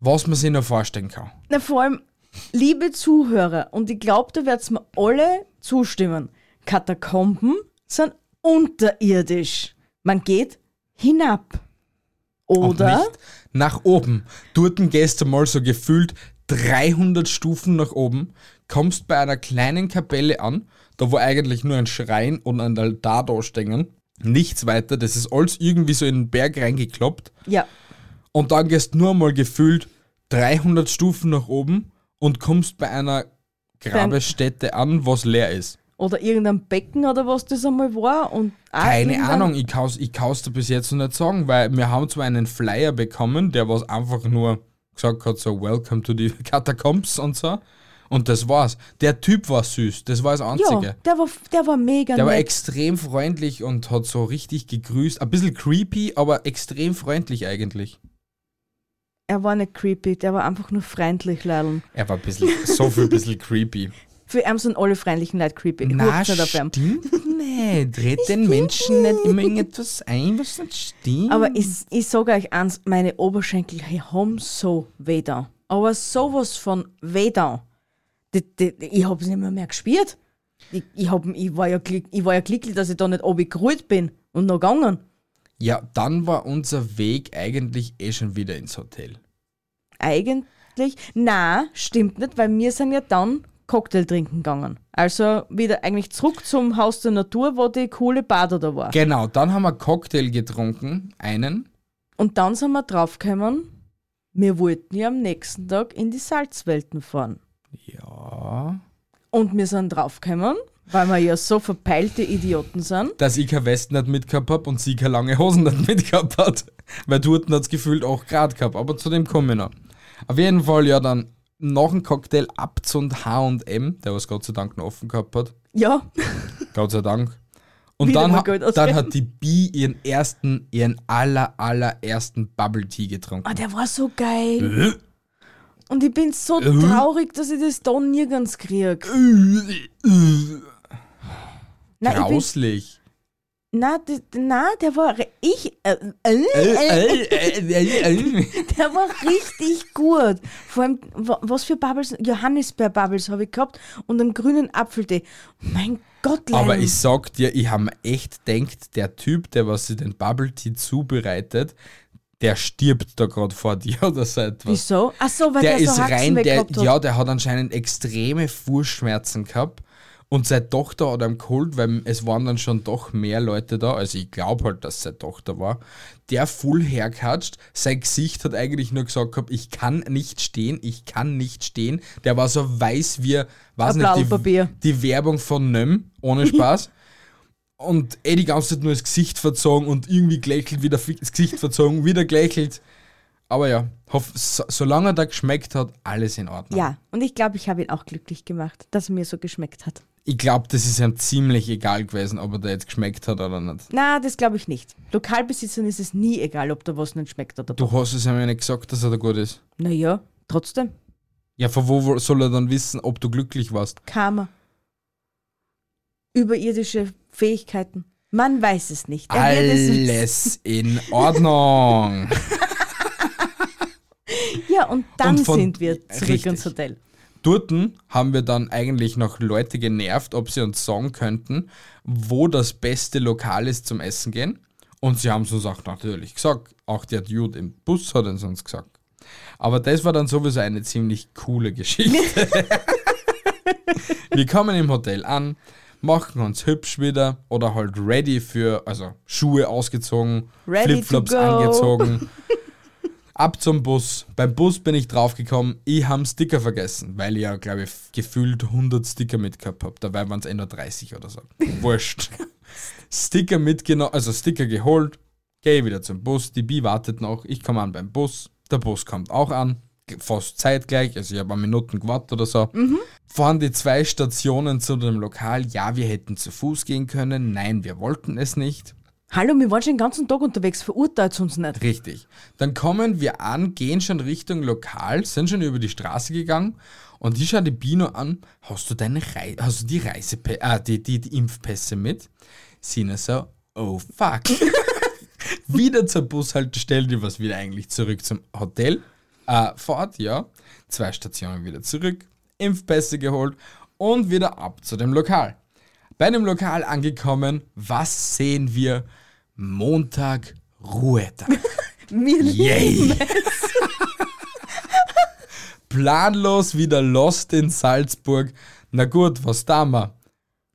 S1: was man sich noch vorstellen kann.
S2: Na, vor allem, liebe Zuhörer, und ich glaube, da werdet mir alle zustimmen, Katakomben sind unterirdisch. Man geht hinab. Oder?
S1: nach oben. Dort gehst du mal so gefühlt 300 Stufen nach oben, kommst bei einer kleinen Kapelle an, da wo eigentlich nur ein Schrein und ein Altar da stehen. Nichts weiter, das ist alles irgendwie so in den Berg reingekloppt.
S2: Ja.
S1: Und dann gehst nur mal gefühlt 300 Stufen nach oben und kommst bei einer Grabestätte an, was leer ist.
S2: Oder irgendein Becken oder was das einmal war. Und
S1: Keine Ahnung, ich kann es ich kann's dir bis jetzt noch nicht sagen, weil wir haben zwar einen Flyer bekommen, der was einfach nur gesagt hat, so Welcome to the Catacombs und so. Und das war's. Der Typ war süß, das war das Einzige.
S2: Ja, der war, der war mega
S1: Der war
S2: nett.
S1: extrem freundlich und hat so richtig gegrüßt. Ein bisschen creepy, aber extrem freundlich eigentlich.
S2: Er war nicht creepy, der war einfach nur freundlich, Leidl.
S1: Er war ein bisschen, so viel ein bisschen creepy.
S2: Für ihn sind alle freundlichen Leute creepy.
S1: Na,
S2: nicht
S1: stimmt nicht. Red den Menschen nicht immer irgendetwas ein, was nicht stimmt.
S2: Aber ich, ich sage euch eins, meine Oberschenkel haben so weh da. Aber sowas von weh da. Die, die, die, ich habe es nicht mehr, mehr gespürt. Ich, ich, hab, ich, war ja glück, ich war ja glücklich, dass ich da nicht oben gerollt bin und noch gegangen.
S1: Ja, dann war unser Weg eigentlich eh schon wieder ins Hotel.
S2: Eigentlich, na, stimmt nicht, weil wir sind ja dann Cocktail trinken gegangen. Also wieder eigentlich zurück zum Haus der Natur, wo die coole Bader da war.
S1: Genau, dann haben wir Cocktail getrunken, einen.
S2: Und dann sind wir draufgekommen, wir wollten ja am nächsten Tag in die Salzwelten fahren.
S1: Ja.
S2: Und wir sind draufgekommen, weil wir ja so verpeilte Idioten sind.
S1: Dass ich kein West nicht mitgehabt hab und sie keine lange Hosen nicht mitgehabt hat. Weil dort hat es gefühlt auch Grad gehabt, aber zu dem komme ich noch. Auf jeden Fall ja dann nach dem Cocktail ab zum H&M, der was Gott sei Dank noch offen gehabt hat.
S2: Ja,
S1: Gott sei Dank. Und
S2: Wieder
S1: dann, ha dann hat die Bi ihren ersten, ihren aller, allerersten Bubble Tea getrunken.
S2: ah, der war so geil. Und ich bin so traurig, dass ich das da nirgends krieg. Nein, ich bin,
S1: Grauslich.
S2: Na, na, der war ich, äh, äh, äh, der war richtig gut. Vor allem, wa- was für Bubbles, Johannisbeer-Bubbles habe ich gehabt und einen grünen Apfeltee. Mein Gott,
S1: Aber
S2: Leim.
S1: ich sag dir, ich habe mir echt denkt, der Typ, der was sich den Bubble Tea zubereitet, der stirbt da gerade vor dir oder so etwas.
S2: Wieso? Ach so, weil
S1: Der
S2: der,
S1: ist
S2: so Haxen
S1: rein, der, ja, der hat anscheinend extreme Fußschmerzen gehabt und seine Tochter hat ihm geholt, weil es waren dann schon doch mehr Leute da, also ich glaube halt, dass seine Tochter war, der voll herkatscht, sein Gesicht hat eigentlich nur gesagt gehabt, ich kann nicht stehen, ich kann nicht stehen, der war so weiß wie, weiß nicht, die, die Werbung von Nöm, ohne Spaß. Und eh die ganze Zeit nur das Gesicht verzogen und irgendwie glächelt, wieder das Gesicht verzogen, wieder glächelt. Aber ja, hoff, so, solange er da geschmeckt hat, alles in Ordnung.
S2: Ja, und ich glaube, ich habe ihn auch glücklich gemacht, dass er mir so geschmeckt hat.
S1: Ich glaube, das ist ihm ziemlich egal gewesen, ob er da jetzt geschmeckt hat oder nicht.
S2: Na, das glaube ich nicht. Lokalbesitzern ist es nie egal, ob da was nicht schmeckt oder
S1: Du hast es ihm ja nicht gesagt, dass er da gut ist.
S2: Naja, trotzdem.
S1: Ja, von wo wo soll er dann wissen, ob du glücklich warst?
S2: Karma. Überirdische Fähigkeiten. Man weiß es nicht. Er es.
S1: Alles in Ordnung.
S2: Ja, und dann
S1: Und von-
S2: sind wir zurück
S1: Richtig.
S2: ins Hotel.
S1: Dorten haben wir dann eigentlich noch Leute genervt, ob sie uns sagen könnten, wo das beste Lokal ist zum Essen gehen. Und sie haben es uns auch natürlich gesagt. Auch der Dude im Bus hat uns gesagt. Aber das war dann sowieso eine ziemlich coole Geschichte. wir kommen im Hotel an, machen uns hübsch wieder oder halt ready für, also Schuhe ausgezogen, Flipflops angezogen. Ab zum Bus. Beim Bus bin ich draufgekommen, ich habe Sticker vergessen, weil ich ja, glaube ich, gefühlt 100 Sticker mitgehabt habe. Dabei waren es eh nur 30 oder so. Wurscht. Sticker mitgenommen, also Sticker geholt, gehe wieder zum Bus, die Bi wartet noch, ich komme an beim Bus, der Bus kommt auch an, fast zeitgleich, also ich habe ein Minuten gewartet oder so. Fahren die zwei Stationen zu dem Lokal, ja, wir hätten zu Fuß gehen können, nein, wir wollten es nicht.
S2: Hallo, wir waren schon den ganzen Tag unterwegs, verurteilt uns nicht.
S1: Richtig. Dann kommen wir an, gehen schon Richtung Lokal, sind schon über die Straße gegangen und ich schaue die Bino an, hast du deine Rei hast du die Reisepässe, ah, die, die, die Impfpässe mit? Sina so, oh fuck. wieder zur Bushaltestelle, die was wieder eigentlich zurück zum Hotel. Äh, Fahrt, ja. Zwei Stationen wieder zurück, Impfpässe geholt und wieder ab zu dem Lokal. Bei dem Lokal angekommen, was sehen wir? Montag, Ruhetag.
S2: Wir
S1: Yay! Planlos wieder lost in Salzburg. Na gut, was da wir?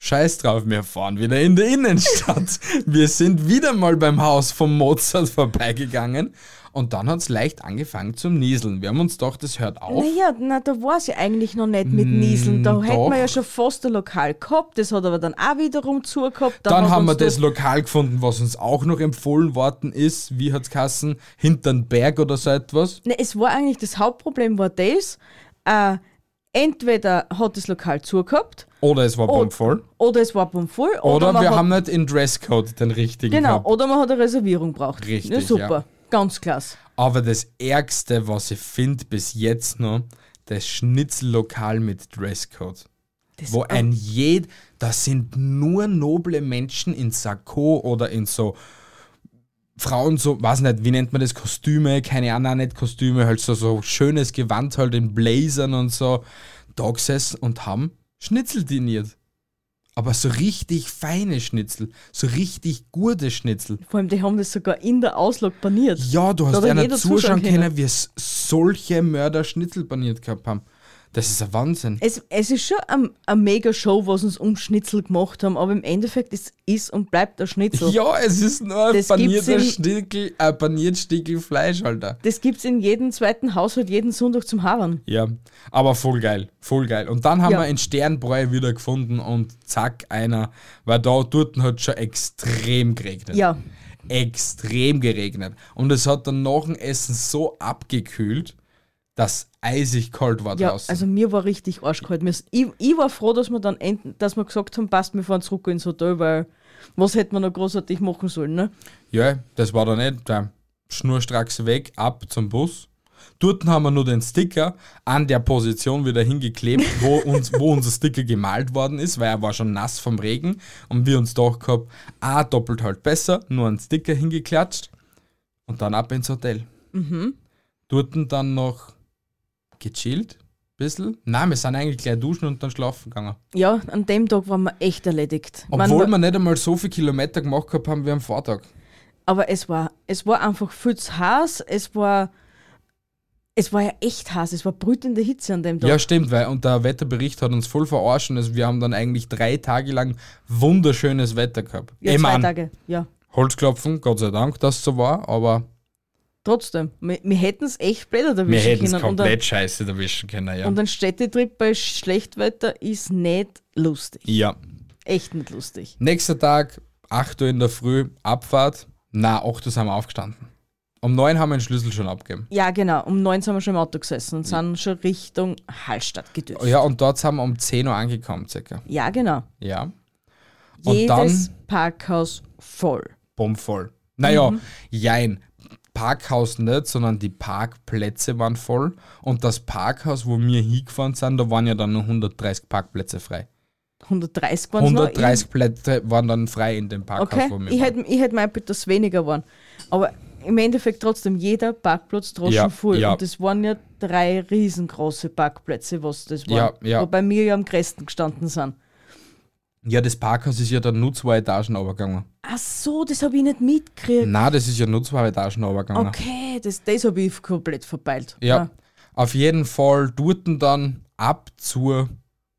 S1: Scheiß drauf, wir fahren wieder in die Innenstadt. wir sind wieder mal beim Haus von Mozart vorbeigegangen und dann hat es leicht angefangen zum Nieseln. Wir haben uns gedacht, das hört auf.
S2: Naja, na, da war es ja eigentlich noch nicht mit Nieseln. Da hätten wir ja
S1: Mm,
S2: schon fast ein Lokal gehabt. Das hat aber dann auch wiederum zugehabt.
S1: Dann
S2: hat
S1: haben wir das Lokal gefunden, was uns auch noch empfohlen worden ist. Wie hat's Kassen? Hintern Berg oder so etwas.
S2: Ne, es war eigentlich das Hauptproblem war das, äh, entweder hat das Lokal zugehabt
S1: Oder es war bombvoll.
S2: oder es war voll oder,
S1: Oder, wir
S2: hat,
S1: haben nicht in Dresscode den richtigen
S2: genau,
S1: gehabt.
S2: oder man hat eine Reservierung braucht.
S1: Richtig,
S2: ja, super,
S1: ja.
S2: ganz klasse.
S1: Aber das Ärgste, was ich finde bis jetzt noch, das Schnitzellokal mit Dresscode.
S2: Das,
S1: Wo ein jed, das sind nur noble Menschen in Sakko oder in so Frauen so, weiß nicht, wie nennt man das, Kostüme, keine Ahnung, nicht Kostüme, halt so, so schönes Gewand halt in Blazern und so, da gesessen und haben Schnitzel diniert. Aber so richtig feine Schnitzel, so richtig gute Schnitzel.
S2: vor allem, die haben das sogar in der Auslage paniert.
S1: Ja, du
S2: Da
S1: hast
S2: hat
S1: einer zuschauen
S2: können,
S1: wie es solche Mörder Schnitzel paniert gehabt haben. Das ist ein Wahnsinn.
S2: Es, es ist schon eine ein mega Show, was uns um Schnitzel gemacht haben, aber im Endeffekt es ist und bleibt ein Schnitzel.
S1: Ja, es ist nur ein panierter Stickel, ein paniert Stickel Fleisch, Alter.
S2: Das gibt's in jedem zweiten Haushalt jeden Sonntag zum Havern.
S1: Ja, aber voll geil, voll geil. Und dann haben
S2: Ja.
S1: wir einen Sternbräu wieder gefunden und zack, einer, weil da dort hat schon extrem geregnet.
S2: Ja,
S1: Extrem geregnet. Und es hat dann nach dem Essen so abgekühlt, dass eisig kalt war
S2: ja,
S1: draußen.
S2: also mir war richtig arschkalt. Ich, ich war froh, dass wir dann end, dass wir gesagt haben, passt, wir fahren zurück ins Hotel, weil was hätten wir noch großartig machen sollen, ne?
S1: Ja, das war dann nicht. Da schnurstracks weg, ab zum Bus. Dort haben wir nur den Sticker an der Position wieder hingeklebt, wo, uns, wo unser Sticker gemalt worden ist, weil er war schon nass vom Regen und wir uns doch gehabt, ah, doppelt halt besser, nur einen Sticker hingeklatscht und dann ab ins Hotel. Dort dann noch gechillt, bisschen. Nein, wir sind eigentlich gleich duschen und dann schlafen gegangen.
S2: Ja, an dem Tag waren wir echt erledigt. Man
S1: Obwohl
S2: war-
S1: wir nicht einmal so viele Kilometer gemacht gehabt haben wie am Vortag.
S2: Aber es war, es war einfach viel zu heiß. Es war, es war ja echt heiß. Es war brütende Hitze an dem Tag.
S1: Ja, stimmt, weil und der Wetterbericht hat uns voll verarscht und es- wir haben dann eigentlich drei Tage lang wunderschönes Wetter gehabt.
S2: Ja,
S1: ich
S2: zwei
S1: mein,
S2: Tage. Ja,
S1: Holzklopfen, Gott sei Dank, dass es so war, aber
S2: trotzdem. Wir, wir hätten es echt blöd erwischen
S1: wir hätten es
S2: können. Und ein,
S1: komplett scheiße erwischen können, ja.
S2: und ein Städtetrip bei Schlechtwetter ist nicht lustig.
S1: ja.
S2: Echt nicht lustig.
S1: Nächster Tag, 8 Uhr in der Früh, Abfahrt. Na, 8 Uhr sind wir aufgestanden. Um 9 haben wir den Schlüssel schon abgegeben.
S2: Ja, genau. Um neun sind wir schon im Auto gesessen und sind schon Richtung Hallstatt gedüst.
S1: Ja, und dort sind wir um 10 Uhr angekommen, circa.
S2: Ja, genau.
S1: Ja. Und
S2: Jedes
S1: dann
S2: Parkhaus voll.
S1: bombvoll. Naja,
S2: Mhm.
S1: jein. Parkhaus nicht, sondern die Parkplätze waren voll. Und das Parkhaus, wo wir hingefahren sind, da waren ja dann nur 130 Parkplätze frei.
S2: 130 waren es noch.
S1: 130 Plätze waren dann frei in dem Parkhaus,
S2: Okay,
S1: wo wir
S2: ich
S1: waren.
S2: hätte ich hätt mein dass es weniger waren. Aber im Endeffekt trotzdem jeder Parkplatz droschen
S1: Ja,
S2: voll.
S1: ja.
S2: Und das waren ja drei riesengroße Parkplätze, was das waren.
S1: Ja, ja.
S2: Wobei wir ja am größten gestanden sind.
S1: Ja, das Parkhaus ist ja dann nur zwei Etagen runtergegangen.
S2: Ach so, das habe ich nicht mitgekriegt.
S1: Nein, das ist ja nur zwei Etagen runtergegangen.
S2: Okay, das, das habe ich komplett verpeilt.
S1: Ja, auf jeden Fall durten dann ab zur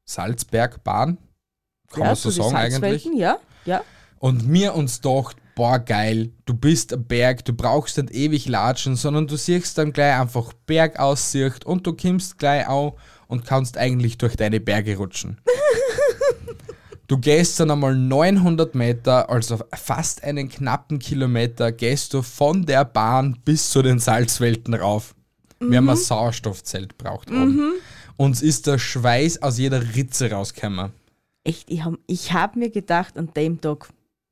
S1: Salzbergbahn. Kann
S2: ja,
S1: man so sagen eigentlich.
S2: Ja, ja.
S1: Und mir uns gedacht, boah geil, du bist ein Berg, du brauchst nicht ewig latschen, sondern du siehst dann gleich einfach Bergaussicht und du kommst gleich au und kannst eigentlich durch deine Berge rutschen. du gehst dann einmal 900 Meter, also fast einen knappen Kilometer, gehst du von der Bahn bis zu den Salzwelten rauf. Wir haben ein Sauerstoffzelt braucht oben. Uns ist der Schweiß aus jeder Ritze rausgekommen.
S2: Echt, ich habe ich hab mir gedacht, an dem Tag,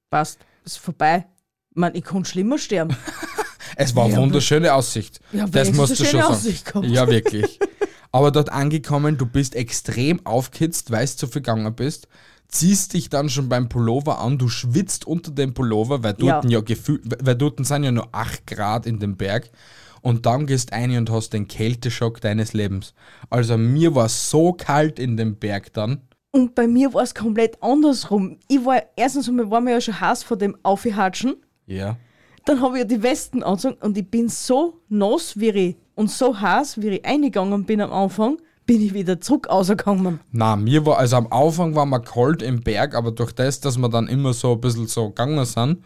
S2: passt, ist vorbei. Man, ich kann schlimmer sterben.
S1: Es war eine
S2: Ja,
S1: wunderschöne Aussicht.
S2: Ja,
S1: das musst du schon sagen.
S2: Gehabt.
S1: Ja, wirklich. Aber dort angekommen, du bist extrem aufgehitzt, weil du zu viel gegangen bist. Ziehst dich dann schon beim Pullover an, du schwitzt unter dem Pullover, weil dort ja,
S2: Ja.
S1: gefühlt, weil dort sind ja nur 8 Grad in dem Berg. Und dann gehst ein und hast den Kälteschock deines Lebens. Also mir war so kalt in dem Berg dann.
S2: Und bei mir war es komplett andersrum. Ich war, erstens einmal war mir ja schon heiß vor dem Aufhatschen.
S1: Ja.
S2: Dann habe ich ja die Westen angezogen und ich bin so nass wie ich und so heiß, wie ich eingegangen bin am Anfang, bin ich wieder zurück rausgegangen.
S1: Na, mir war, also am Anfang war mir kalt im Berg, aber durch das, dass wir dann immer so ein bisschen so gegangen sind,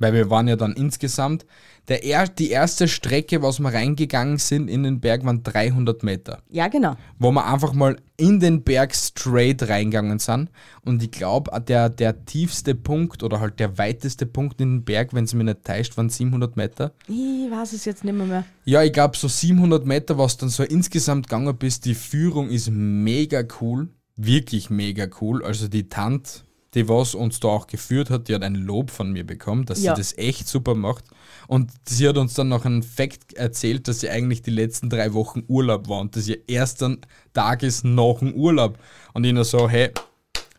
S1: weil wir waren ja dann insgesamt, der er, die erste Strecke, was wir reingegangen sind in den Berg, waren 300 Meter.
S2: Ja, genau.
S1: Wo wir einfach mal in den Berg straight reingegangen sind. Und ich glaube, der, der tiefste Punkt oder halt der weiteste Punkt in den Berg, wenn es mir nicht täuscht, waren 700 Meter.
S2: Ich weiß es jetzt nicht mehr. mehr.
S1: Ja, ich glaube so 700 Meter, was dann so insgesamt gegangen bist, die Führung ist mega cool, wirklich mega cool. Also die Tante, die was uns da auch geführt hat, die hat ein Lob von mir bekommen, dass
S2: Ja.
S1: sie das echt super macht. Und sie hat uns dann noch einen Fakt erzählt, dass sie eigentlich die letzten drei Wochen Urlaub war und dass ihr erster Tag ist nach dem Urlaub. Und ich nur so, hey,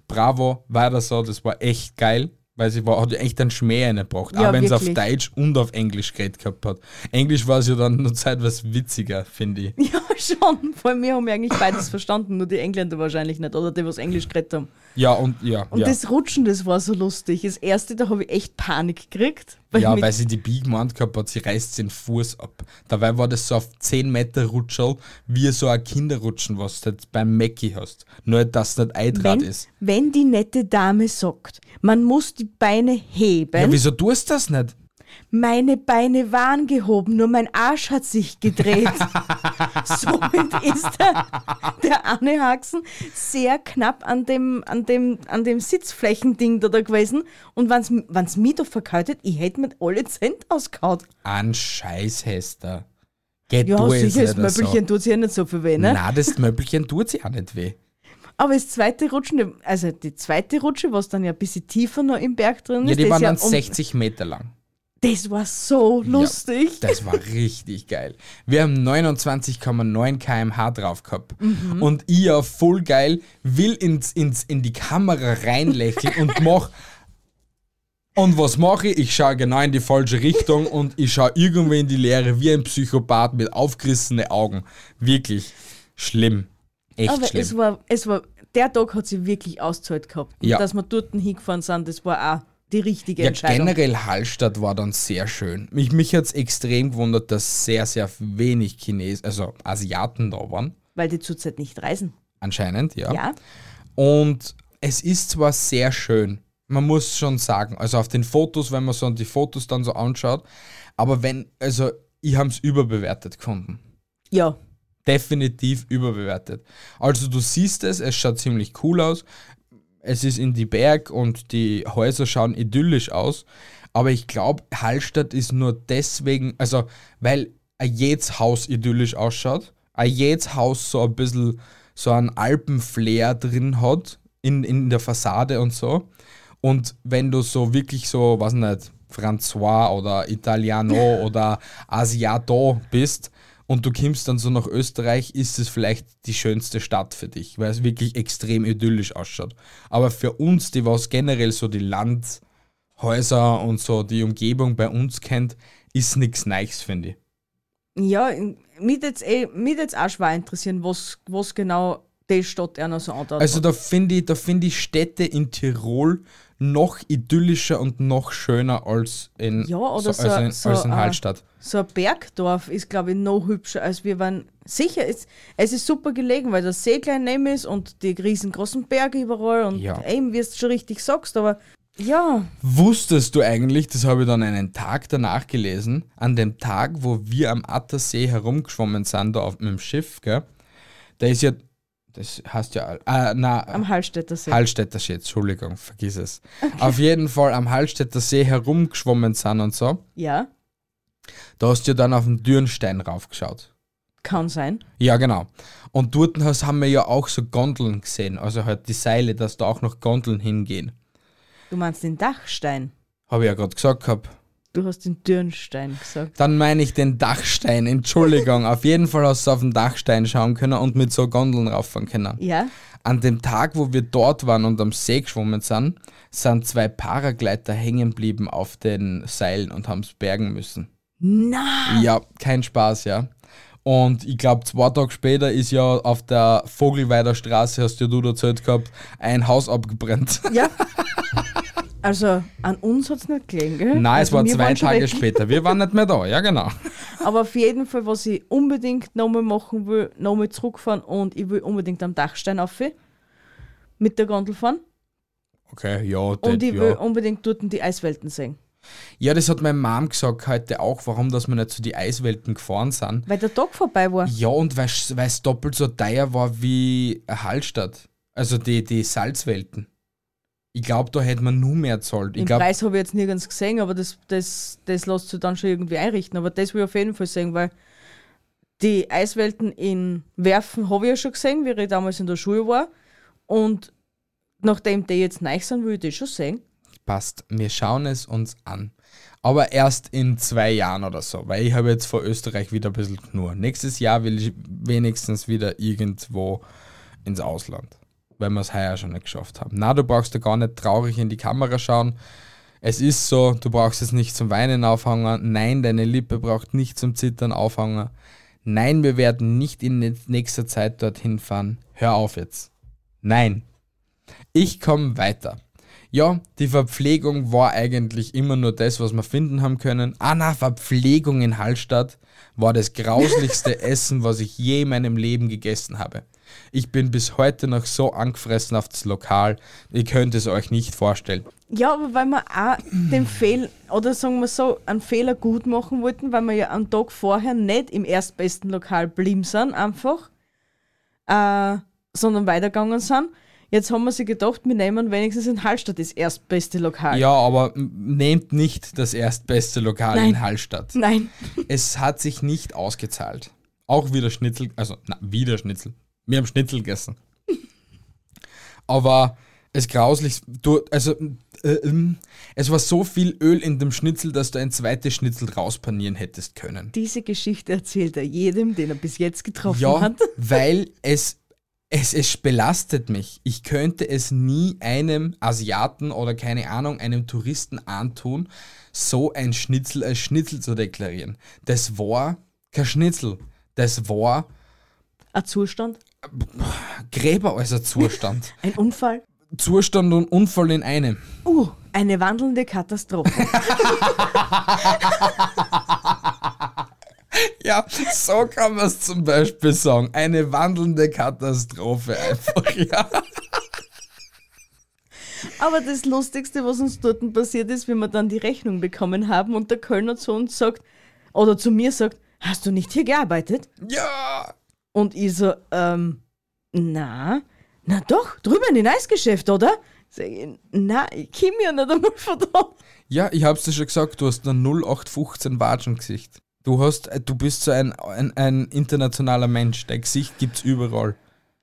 S1: bravo, weiter so, das war echt geil. Weil sie war, hat ja echt einen Schmäh reingebracht,
S2: Ja,
S1: auch wenn sie auf. Deutsch und auf Englisch geredet gehabt hat. Englisch war es ja dann nur zeitweise witziger, finde ich.
S2: Ja, schon. Vor allem, wir haben eigentlich beides verstanden, nur die Engländer wahrscheinlich nicht. Oder die, was Englisch geredet haben.
S1: Ja, und ja,
S2: Und
S1: ja.
S2: das Rutschen, das war so lustig. Das erste, da habe ich echt Panik gekriegt. Weil
S1: ja, weil sie die Big gemeint gehabt hat, sie reißt den Fuß ab. Dabei war das so auf 10 Meter Rutschel, wie so ein Kinderrutschen, was du jetzt beim Mackie hast. Nur, dass es nicht Eindraht
S2: wenn,
S1: ist.
S2: wenn die nette Dame sagt, man muss die Beine heben,
S1: Ja, wieso tust du das nicht?
S2: Meine Beine waren gehoben, nur mein Arsch hat sich gedreht. Somit ist der, der Anne Haxen sehr knapp an dem, an dem, an dem Sitzflächending da, da gewesen. Und wenn es mich da verkaltet, ich hätte mit alle Cent ausgehauen.
S1: An Scheiß, Hester. Geht
S2: Ja, sicher, das Möbelchen tut sich ja nicht so viel weh, ne?
S1: Nein, das Möbelchen tut sich auch nicht weh.
S2: Aber das zweite Rutschen, also die zweite Rutsche, was dann ja ein bisschen tiefer noch im Berg drin
S1: Ja,
S2: ist,
S1: die
S2: das
S1: waren
S2: ja
S1: dann 60 Meter lang.
S2: Das war so lustig.
S1: Ja, das war richtig geil. Wir haben 29,9 km/h drauf gehabt.
S2: Mhm.
S1: Und ich ja voll geil will ins, ins, in die Kamera reinlächeln und mach. Und was mache ich? Ich schaue genau in die falsche Richtung und ich schaue irgendwo in die Leere wie ein Psychopath mit aufgerissenen Augen. Wirklich schlimm. Echt
S2: Aber
S1: schlimm.
S2: es war, es war, der Tag hat sich wirklich ausgezahlt gehabt. Und
S1: Ja.
S2: dass wir dort hingefahren sind, das war auch die richtige
S1: Ja,
S2: Entscheidung.
S1: generell Hallstatt war dann sehr schön. Mich, mich hat es extrem gewundert, dass sehr, sehr wenig Chinesen, also Asiaten da waren.
S2: Weil die zurzeit nicht reisen.
S1: Anscheinend, ja.
S2: Ja?
S1: Und es ist zwar sehr schön, man muss schon sagen, also auf den Fotos, wenn man so die Fotos dann so anschaut, aber wenn, also ich habe es überbewertet gefunden.
S2: Ja.
S1: Definitiv überbewertet. Also du siehst es, es schaut ziemlich cool aus. Es ist in die Berg und die Häuser schauen idyllisch aus. Aber ich glaube, Hallstatt ist nur deswegen, also weil jedes Haus idyllisch ausschaut, jedes Haus so ein bisschen so einen Alpenflair drin hat in, in der Fassade und so. Und wenn du so wirklich so, was nicht, François oder Italiano oder Asiato bist und du kommst dann so nach Österreich, ist es vielleicht die schönste Stadt für dich, weil es wirklich extrem idyllisch ausschaut. Aber für uns, die was generell so die Landhäuser und so die Umgebung bei uns kennt, ist nichts Neues, finde ich.
S2: Ja, mich jetzt, eh, mich jetzt auch schwer interessieren, was, was genau die Stadt einer so andauert.
S1: Also da finde ich, da finde ich Städte in Tirol noch idyllischer und noch schöner als in,
S2: Ja, oder
S1: so,
S2: so-
S1: als in,
S2: so,
S1: als in Hallstatt.
S2: so ein Bergdorf ist, glaube ich, noch hübscher, als wir waren. Sicher, es, es ist super gelegen, weil das See klein neben ist und die riesengroßen Berge überall und
S1: Ja.
S2: eben, wie du schon richtig sagst, aber ja,
S1: Wusstest du eigentlich, das habe ich dann einen Tag danach gelesen, an dem Tag, wo wir am Attersee herumgeschwommen sind, da auf, mit dem Schiff, gell? Da ist ja, das heißt ja, äh, na,
S2: am Hallstätter See.
S1: Hallstätter See, Entschuldigung, vergiss es. Auf jeden Fall am Hallstätter See herumgeschwommen sind und so,
S2: ja,
S1: da hast du ja dann auf den Dürnstein raufgeschaut.
S2: kann sein.
S1: Ja, genau. Und dort hast- haben wir ja auch so Gondeln gesehen, also halt die Seile, dass da auch noch Gondeln hingehen.
S2: Du meinst den Dachstein.
S1: Habe ich ja gerade gesagt gehabt.
S2: Du hast den Dürnstein gesagt.
S1: Dann meine ich den Dachstein, Entschuldigung. auf jeden Fall hast du auf den Dachstein schauen können und mit so Gondeln rauffahren können.
S2: Ja?
S1: An dem Tag, wo wir dort waren und am See geschwommen sind, sind zwei Paragleiter hängen geblieben auf den Seilen und haben es bergen müssen.
S2: Na,
S1: Ja, kein Spaß, ja. Und ich glaube, zwei Tage später ist ja auf der Vogelweider Straße, hast ja du erzählt gehabt, ein Haus abgebrannt.
S2: ja. Also, an uns hat es nicht gelegen, gell?
S1: Nein, es
S2: also,
S1: war
S2: wir
S1: zwei Tage später. Wir waren nicht mehr da, ja genau.
S2: Aber auf jeden Fall, was ich unbedingt nochmal machen will, nochmal zurückfahren und ich will unbedingt am Dachstein auf mit der Gondel fahren.
S1: Okay, ja,
S2: Und
S1: das,
S2: ich
S1: ja.
S2: will unbedingt dort die Eiswelten sehen.
S1: Ja, das hat meine Mom gesagt heute auch, warum dass wir nicht zu die Eiswelten gefahren sind.
S2: Weil der Tag vorbei war.
S1: Ja, und weil es doppelt so teuer war wie Hallstatt. Also die, die Salzwelten. Ich glaube, da hätte man nur mehr zahlt.
S2: Den Preis habe ich jetzt nirgends gesehen, aber das, das, das lässt sich dann schon irgendwie einrichten. Aber das will ich auf jeden Fall sehen, weil die Eiswelten in Werfen habe ich ja schon gesehen, wie ich damals in der Schule war. Und nachdem die jetzt neu sind, will ich die schon sehen.
S1: passt. Wir schauen es uns an. Aber erst in zwei Jahren oder so, weil ich habe jetzt vor Österreich wieder ein bisschen Knur. Nächstes Jahr will ich wenigstens wieder irgendwo ins Ausland, weil wir es heuer schon nicht geschafft haben. Na, du brauchst da gar nicht traurig in die Kamera schauen. Es ist so, du brauchst es nicht zum Weinen aufhängen. Nein, deine Lippe braucht nicht zum Zittern aufhängen. Nein, wir werden nicht in nächster Zeit dorthin fahren. Hör auf jetzt. Nein. Ich komme weiter. Ja, die Verpflegung war eigentlich immer nur das, was wir finden haben können. Ah na, Verpflegung in Hallstatt war das grauslichste Essen, was ich je in meinem Leben gegessen habe. Ich bin bis heute noch so angefressen auf das Lokal, ihr könnt es euch nicht vorstellen.
S2: Ja, aber weil wir auch den Fehler, oder sagen wir so, einen Fehler gut machen wollten, weil wir ja am Tag vorher nicht im erstbesten Lokal blieben sind, einfach, äh, sondern weitergegangen sind. Jetzt haben wir sich gedacht, wir nehmen wenigstens in Hallstatt das erstbeste Lokal.
S1: Ja, aber nehmt nicht das erstbeste Lokal
S2: Nein.
S1: in Hallstatt.
S2: Nein.
S1: Es hat sich nicht ausgezahlt. Auch wieder Schnitzel, also na, wieder Schnitzel. Wir haben Schnitzel gegessen. Aber Es grauslich. Du, also, äh, ähm, es war so viel Öl in dem Schnitzel, dass du ein zweites Schnitzel rauspanieren hättest können.
S2: Diese Geschichte erzählt er jedem, den er bis jetzt getroffen
S1: Ja,
S2: hat.
S1: weil es, es, es belastet mich. Ich könnte es nie einem Asiaten oder keine Ahnung, einem Touristen antun, so ein Schnitzel als Schnitzel zu deklarieren. Das war kein Schnitzel. Das war
S2: Ein Zustand,
S1: Gräber als ein Zustand.
S2: ein Unfall.
S1: Zustand und Unfall in einem.
S2: Uh, eine wandelnde Katastrophe.
S1: Ja, so kann man es zum Beispiel sagen. Eine wandelnde Katastrophe einfach, ja.
S2: Aber das Lustigste, was uns dort passiert ist, wenn wir dann die Rechnung bekommen haben und der Kölner zu uns sagt, oder zu mir sagt, hast du nicht hier gearbeitet?
S1: Ja!
S2: Und ich so, ähm, na, na doch, drüben in Eisgeschäft, oder? Sag ich, na, ich komm ja nicht einmal von da.
S1: Ja, ich hab's dir schon gesagt, du hast ein 0815 Watschengesicht. Du hast, äh, du bist so ein, ein, ein internationaler Mensch. Dein Gesicht gibt's überall.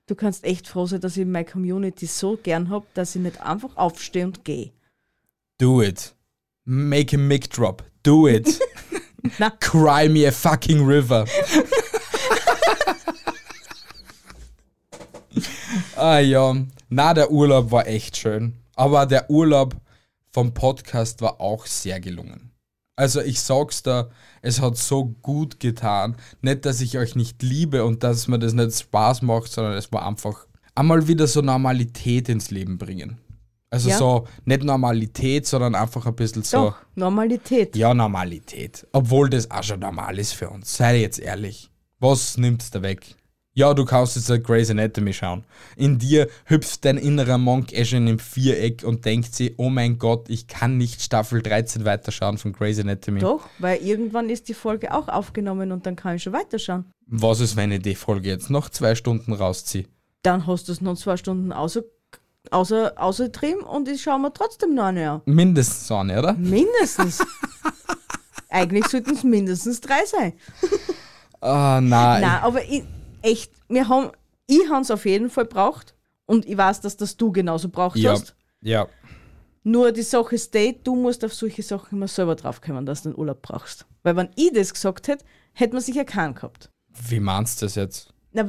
S2: Du kannst echt froh sein, dass ich meine Community so gern hab, dass ich nicht einfach aufstehe und gehe.
S1: Do it. Make a mic drop. Do it. Cry me a fucking river. ah ja. Na, der Urlaub war echt schön. Aber der Urlaub vom Podcast war auch sehr gelungen. Also ich sag's da, es hat so gut getan. Nicht, dass ich euch nicht liebe und dass mir das nicht Spaß macht, sondern es war einfach einmal wieder so Normalität ins Leben bringen. Also
S2: Ja.
S1: so, nicht Normalität, sondern einfach ein bisschen so.
S2: Doch, Normalität.
S1: Ja, Normalität. Obwohl das auch schon normal ist für uns. Sei jetzt ehrlich. Was nimmt's da weg? Ja, du kannst jetzt ein Grey's Anatomy schauen. In dir hüpft dein innerer Monk eh schon im Viereck und denkt sich, oh mein Gott, ich kann nicht Staffel 13 weiterschauen von Grey's Anatomy.
S2: Doch, weil irgendwann ist die Folge auch aufgenommen und dann kann ich schon weiterschauen.
S1: Was ist, wenn ich die Folge jetzt noch zwei Stunden rausziehe?
S2: Dann hast du es noch zwei Stunden außer, außer, außertrieben und ich schaue mir trotzdem noch eine an.
S1: Mindestens so eine, oder?
S2: Mindestens. Eigentlich sollten es mindestens drei sein.
S1: Ah, nein.
S2: Nein, aber ich, echt, wir haben, ich habe es auf jeden Fall braucht und ich weiß, dass das du genauso braucht
S1: Ja.
S2: hast.
S1: Ja.
S2: Nur die Sache ist du musst auf solche Sachen immer selber draufkommen, dass du den Urlaub brauchst. Weil wenn ich das gesagt hätte, hätte man sicher keinen gehabt.
S1: Wie meinst du das jetzt?
S2: Na,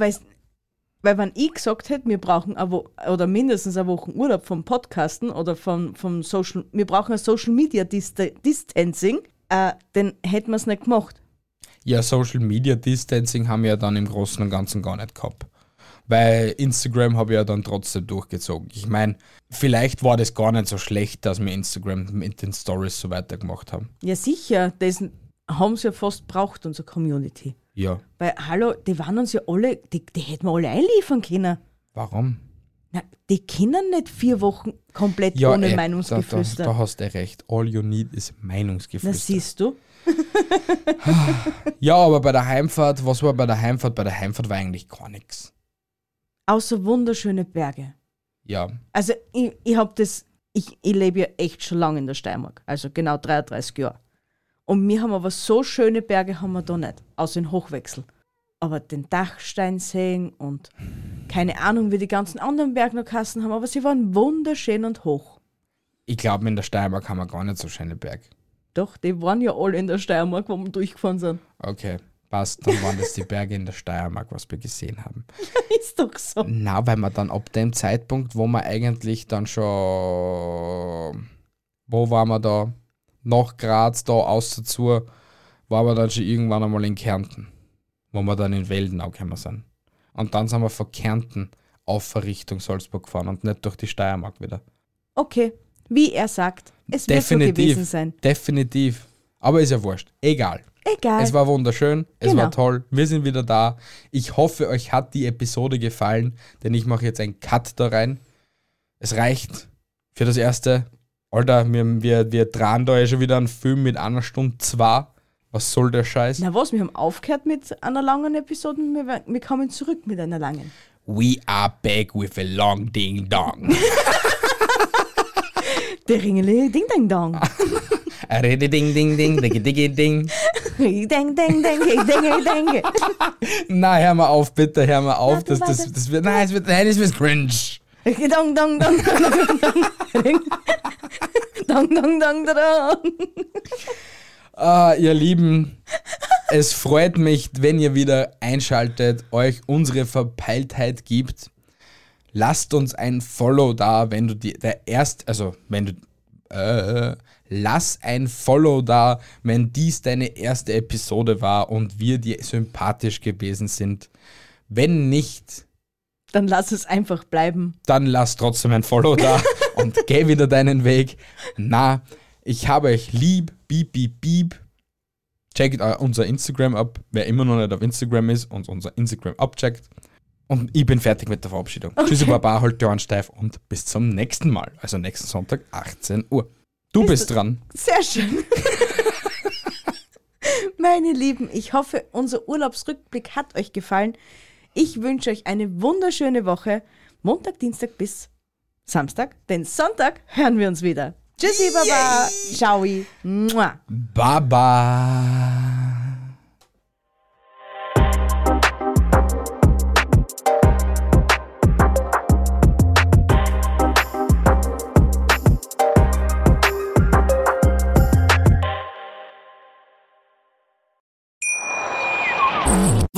S2: weil wenn ich gesagt hätte, wir brauchen oder mindestens eine Woche Urlaub vom Podcasten oder vom, vom Social, wir brauchen ein Social Media Dist Distancing, äh, dann hätten wir es nicht gemacht.
S1: Ja, Social Media Distancing haben wir ja dann im Großen und Ganzen gar nicht gehabt. Weil Instagram habe ich ja dann trotzdem durchgezogen. Ich meine, vielleicht war das gar nicht so schlecht, dass wir Instagram mit den Stories so weitergemacht haben.
S2: Ja, sicher, das haben sie ja fast braucht, unsere Community.
S1: Ja.
S2: Weil, hallo, die waren uns ja alle, die, die hätten wir alle einliefern können.
S1: Warum?
S2: Na, die können nicht vier Wochen komplett
S1: Ja,
S2: ohne
S1: eh, da, da,
S2: Meinungsgeflüster.
S1: da hast du recht. All you need is Meinungsgeflüster.
S2: siehst du?
S1: Ja, aber bei der Heimfahrt, was war bei der Heimfahrt? Bei der Heimfahrt war eigentlich gar nichts.
S2: Außer wunderschöne Berge.
S1: Ja.
S2: Also, ich, ich habe das, ich, ich lebe ja echt schon lange in der Steiermark, also genau 33 Jahre. Und wir haben aber so schöne Berge haben wir da nicht, außer in Hochwechsel. Aber den Dachsteinseen und keine Ahnung, wie die ganzen anderen Berge noch Kassen haben, aber sie waren wunderschön und hoch.
S1: Ich glaube, in der Steiermark haben wir gar nicht so schöne Berge.
S2: Doch, die waren ja alle in der Steiermark, wo wir durchgefahren sind.
S1: Okay, passt. Dann waren das die Berge in der Steiermark, was wir gesehen haben.
S2: Ist doch so.
S1: Na, weil wir dann ab dem Zeitpunkt, wo wir eigentlich dann schon. Wo waren wir da? Nach Graz, da außer zu, waren wir dann schon irgendwann einmal in Kärnten. Wo wir dann in Weldenau gekommen sind. Und dann sind wir von Kärnten auf Richtung Salzburg gefahren und nicht durch die Steiermark wieder.
S2: Okay, wie er sagt, es wird so gewesen sein.
S1: Definitiv. Aber ist ja wurscht. Egal.
S2: Egal.
S1: Es war wunderschön, es
S2: Genau.
S1: war toll, wir sind wieder da. Ich hoffe, euch hat die Episode gefallen, denn ich mache jetzt einen Cut da rein. Es reicht für das erste. Alter, wir, wir, wir drehen da ja schon wieder einen Film mit einer Stunde zwei. Was soll der Scheiß?
S2: Na was, wir haben aufgehört mit einer langen Episode und wir, wir kommen zurück mit einer langen.
S1: We are back with a long ding dong.
S2: Der Ringeli Ding Ding Dong.
S1: Rede ding ding ding, diggi diggi ding.
S2: Ding Ding Ding Ding Ding Ding.
S1: Na, hör mal auf, bitte, hör mal auf. Das, das, das wird, nein, es wird, nein, es wird cringe.
S2: Dong, dong, dong, dong, dong, dong, dong, dong, dong.
S1: Ah, ihr Lieben, es freut mich, wenn ihr wieder einschaltet, euch unsere Verpeiltheit gibt. Lasst uns ein Follow da, wenn du die, der erst, also wenn du, äh, lass ein Follow da, wenn dies deine erste Episode war und wir dir sympathisch gewesen sind. Wenn nicht,
S2: Dann lass es einfach bleiben.
S1: dann lass trotzdem ein Follow da und geh wieder deinen Weg. Na, ich habe euch lieb, beep, beep, beep. Checkt unser Instagram ab, wer immer noch nicht auf Instagram ist und unser Instagram abcheckt. Und ich bin fertig mit der Verabschiedung. Tschüssi, Baba, halt die Ohren steif und bis zum nächsten Mal. Also nächsten Sonntag, 18 Uhr. Du bist dran.
S2: Sehr schön. Meine Lieben, ich hoffe, unser Urlaubsrückblick hat euch gefallen. Ich wünsche euch eine wunderschöne Woche. Montag, Dienstag bis Samstag, denn Sonntag hören wir uns wieder. Tschüssi, Baba. Ciao. Mua.
S1: Baba.